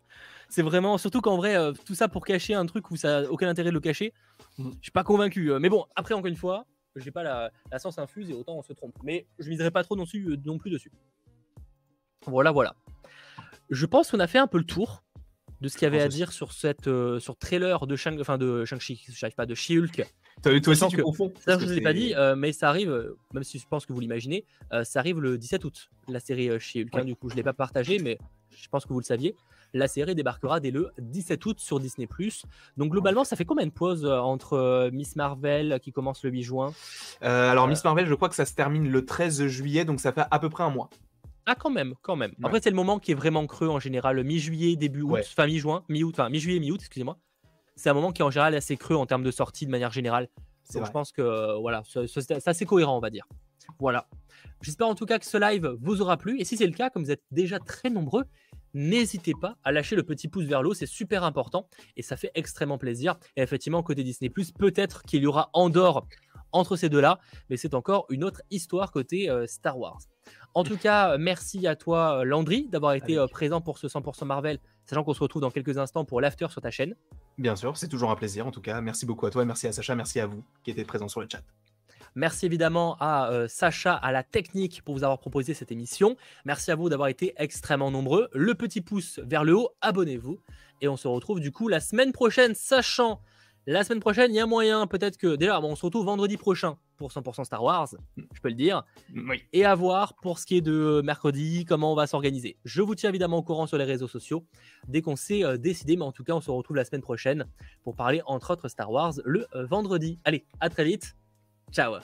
[SPEAKER 1] C'est vraiment, surtout qu'en vrai, euh, tout ça pour cacher un truc où ça n'a aucun intérêt de le cacher. Mm. Je suis pas convaincu. Euh, mais bon, après, encore une fois, j'ai pas la, la science infuse et autant on se trompe. Mais je miserai pas trop non, euh, non plus dessus. Voilà, voilà. Je pense qu'on a fait un peu le tour de ce qu'il y avait à dire sur cette sur trailer de Shang, enfin de Shang-Chi, j'arrive pas de She-Hulk
[SPEAKER 2] toi aussi, tu confonds.
[SPEAKER 1] Ça, je ne l'ai pas dit, euh, mais ça arrive, euh, même si je pense que vous l'imaginez, euh, ça arrive le 17 août, la série chez Hulk. Du coup, je ne l'ai pas partagé, mais je pense que vous le saviez. La série débarquera dès le 17 août sur Disney. Donc, globalement, ça fait combien de pauses entre Miss Marvel qui commence le 8 juin?
[SPEAKER 2] Alors, Miss Marvel, je crois que ça se termine le 13 juillet, donc ça fait à peu près un mois.
[SPEAKER 1] Ah, quand même, quand même. Après, c'est le moment qui est vraiment creux en général, mi-juillet, début août, fin mi-juin, mi-août, enfin mi-juillet, mi-août, excusez-moi c'est un moment qui est en général assez creux en termes de sortie de manière générale. Donc je pense que euh, voilà, c'est assez cohérent, on va dire. Voilà. J'espère en tout cas que ce live vous aura plu. Et si c'est le cas, comme vous êtes déjà très nombreux, n'hésitez pas à lâcher le petit pouce vers le haut, c'est super important et ça fait extrêmement plaisir. Et effectivement, côté Disney, peut-être qu'il y aura Andorre entre ces deux-là, mais c'est encore une autre histoire côté euh, Star Wars. En tout cas, merci à toi, euh, Landry, d'avoir été présent pour ce 100% Marvel, sachant qu'on se retrouve dans quelques instants pour l'after sur ta chaîne.
[SPEAKER 2] Bien sûr, c'est toujours un plaisir en tout cas. Merci beaucoup à toi, merci à Sacha, merci à vous qui étiez présents sur le chat.
[SPEAKER 1] Merci évidemment à euh, Sacha, à la technique pour vous avoir proposé cette émission. Merci à vous d'avoir été extrêmement nombreux. Le petit pouce vers le haut, abonnez-vous. Et on se retrouve du coup la semaine prochaine, sachant la semaine prochaine, il y a moyen, peut-être que. Déjà, on se retrouve vendredi prochain pour 100% Star Wars, je peux le dire. Et à voir pour ce qui est de mercredi, comment on va s'organiser. Je vous tiens évidemment au courant sur les réseaux sociaux dès qu'on s'est euh, décidé, mais en tout cas, on se retrouve la semaine prochaine pour parler entre autres Star Wars le euh, vendredi. Allez, à très vite. Ciao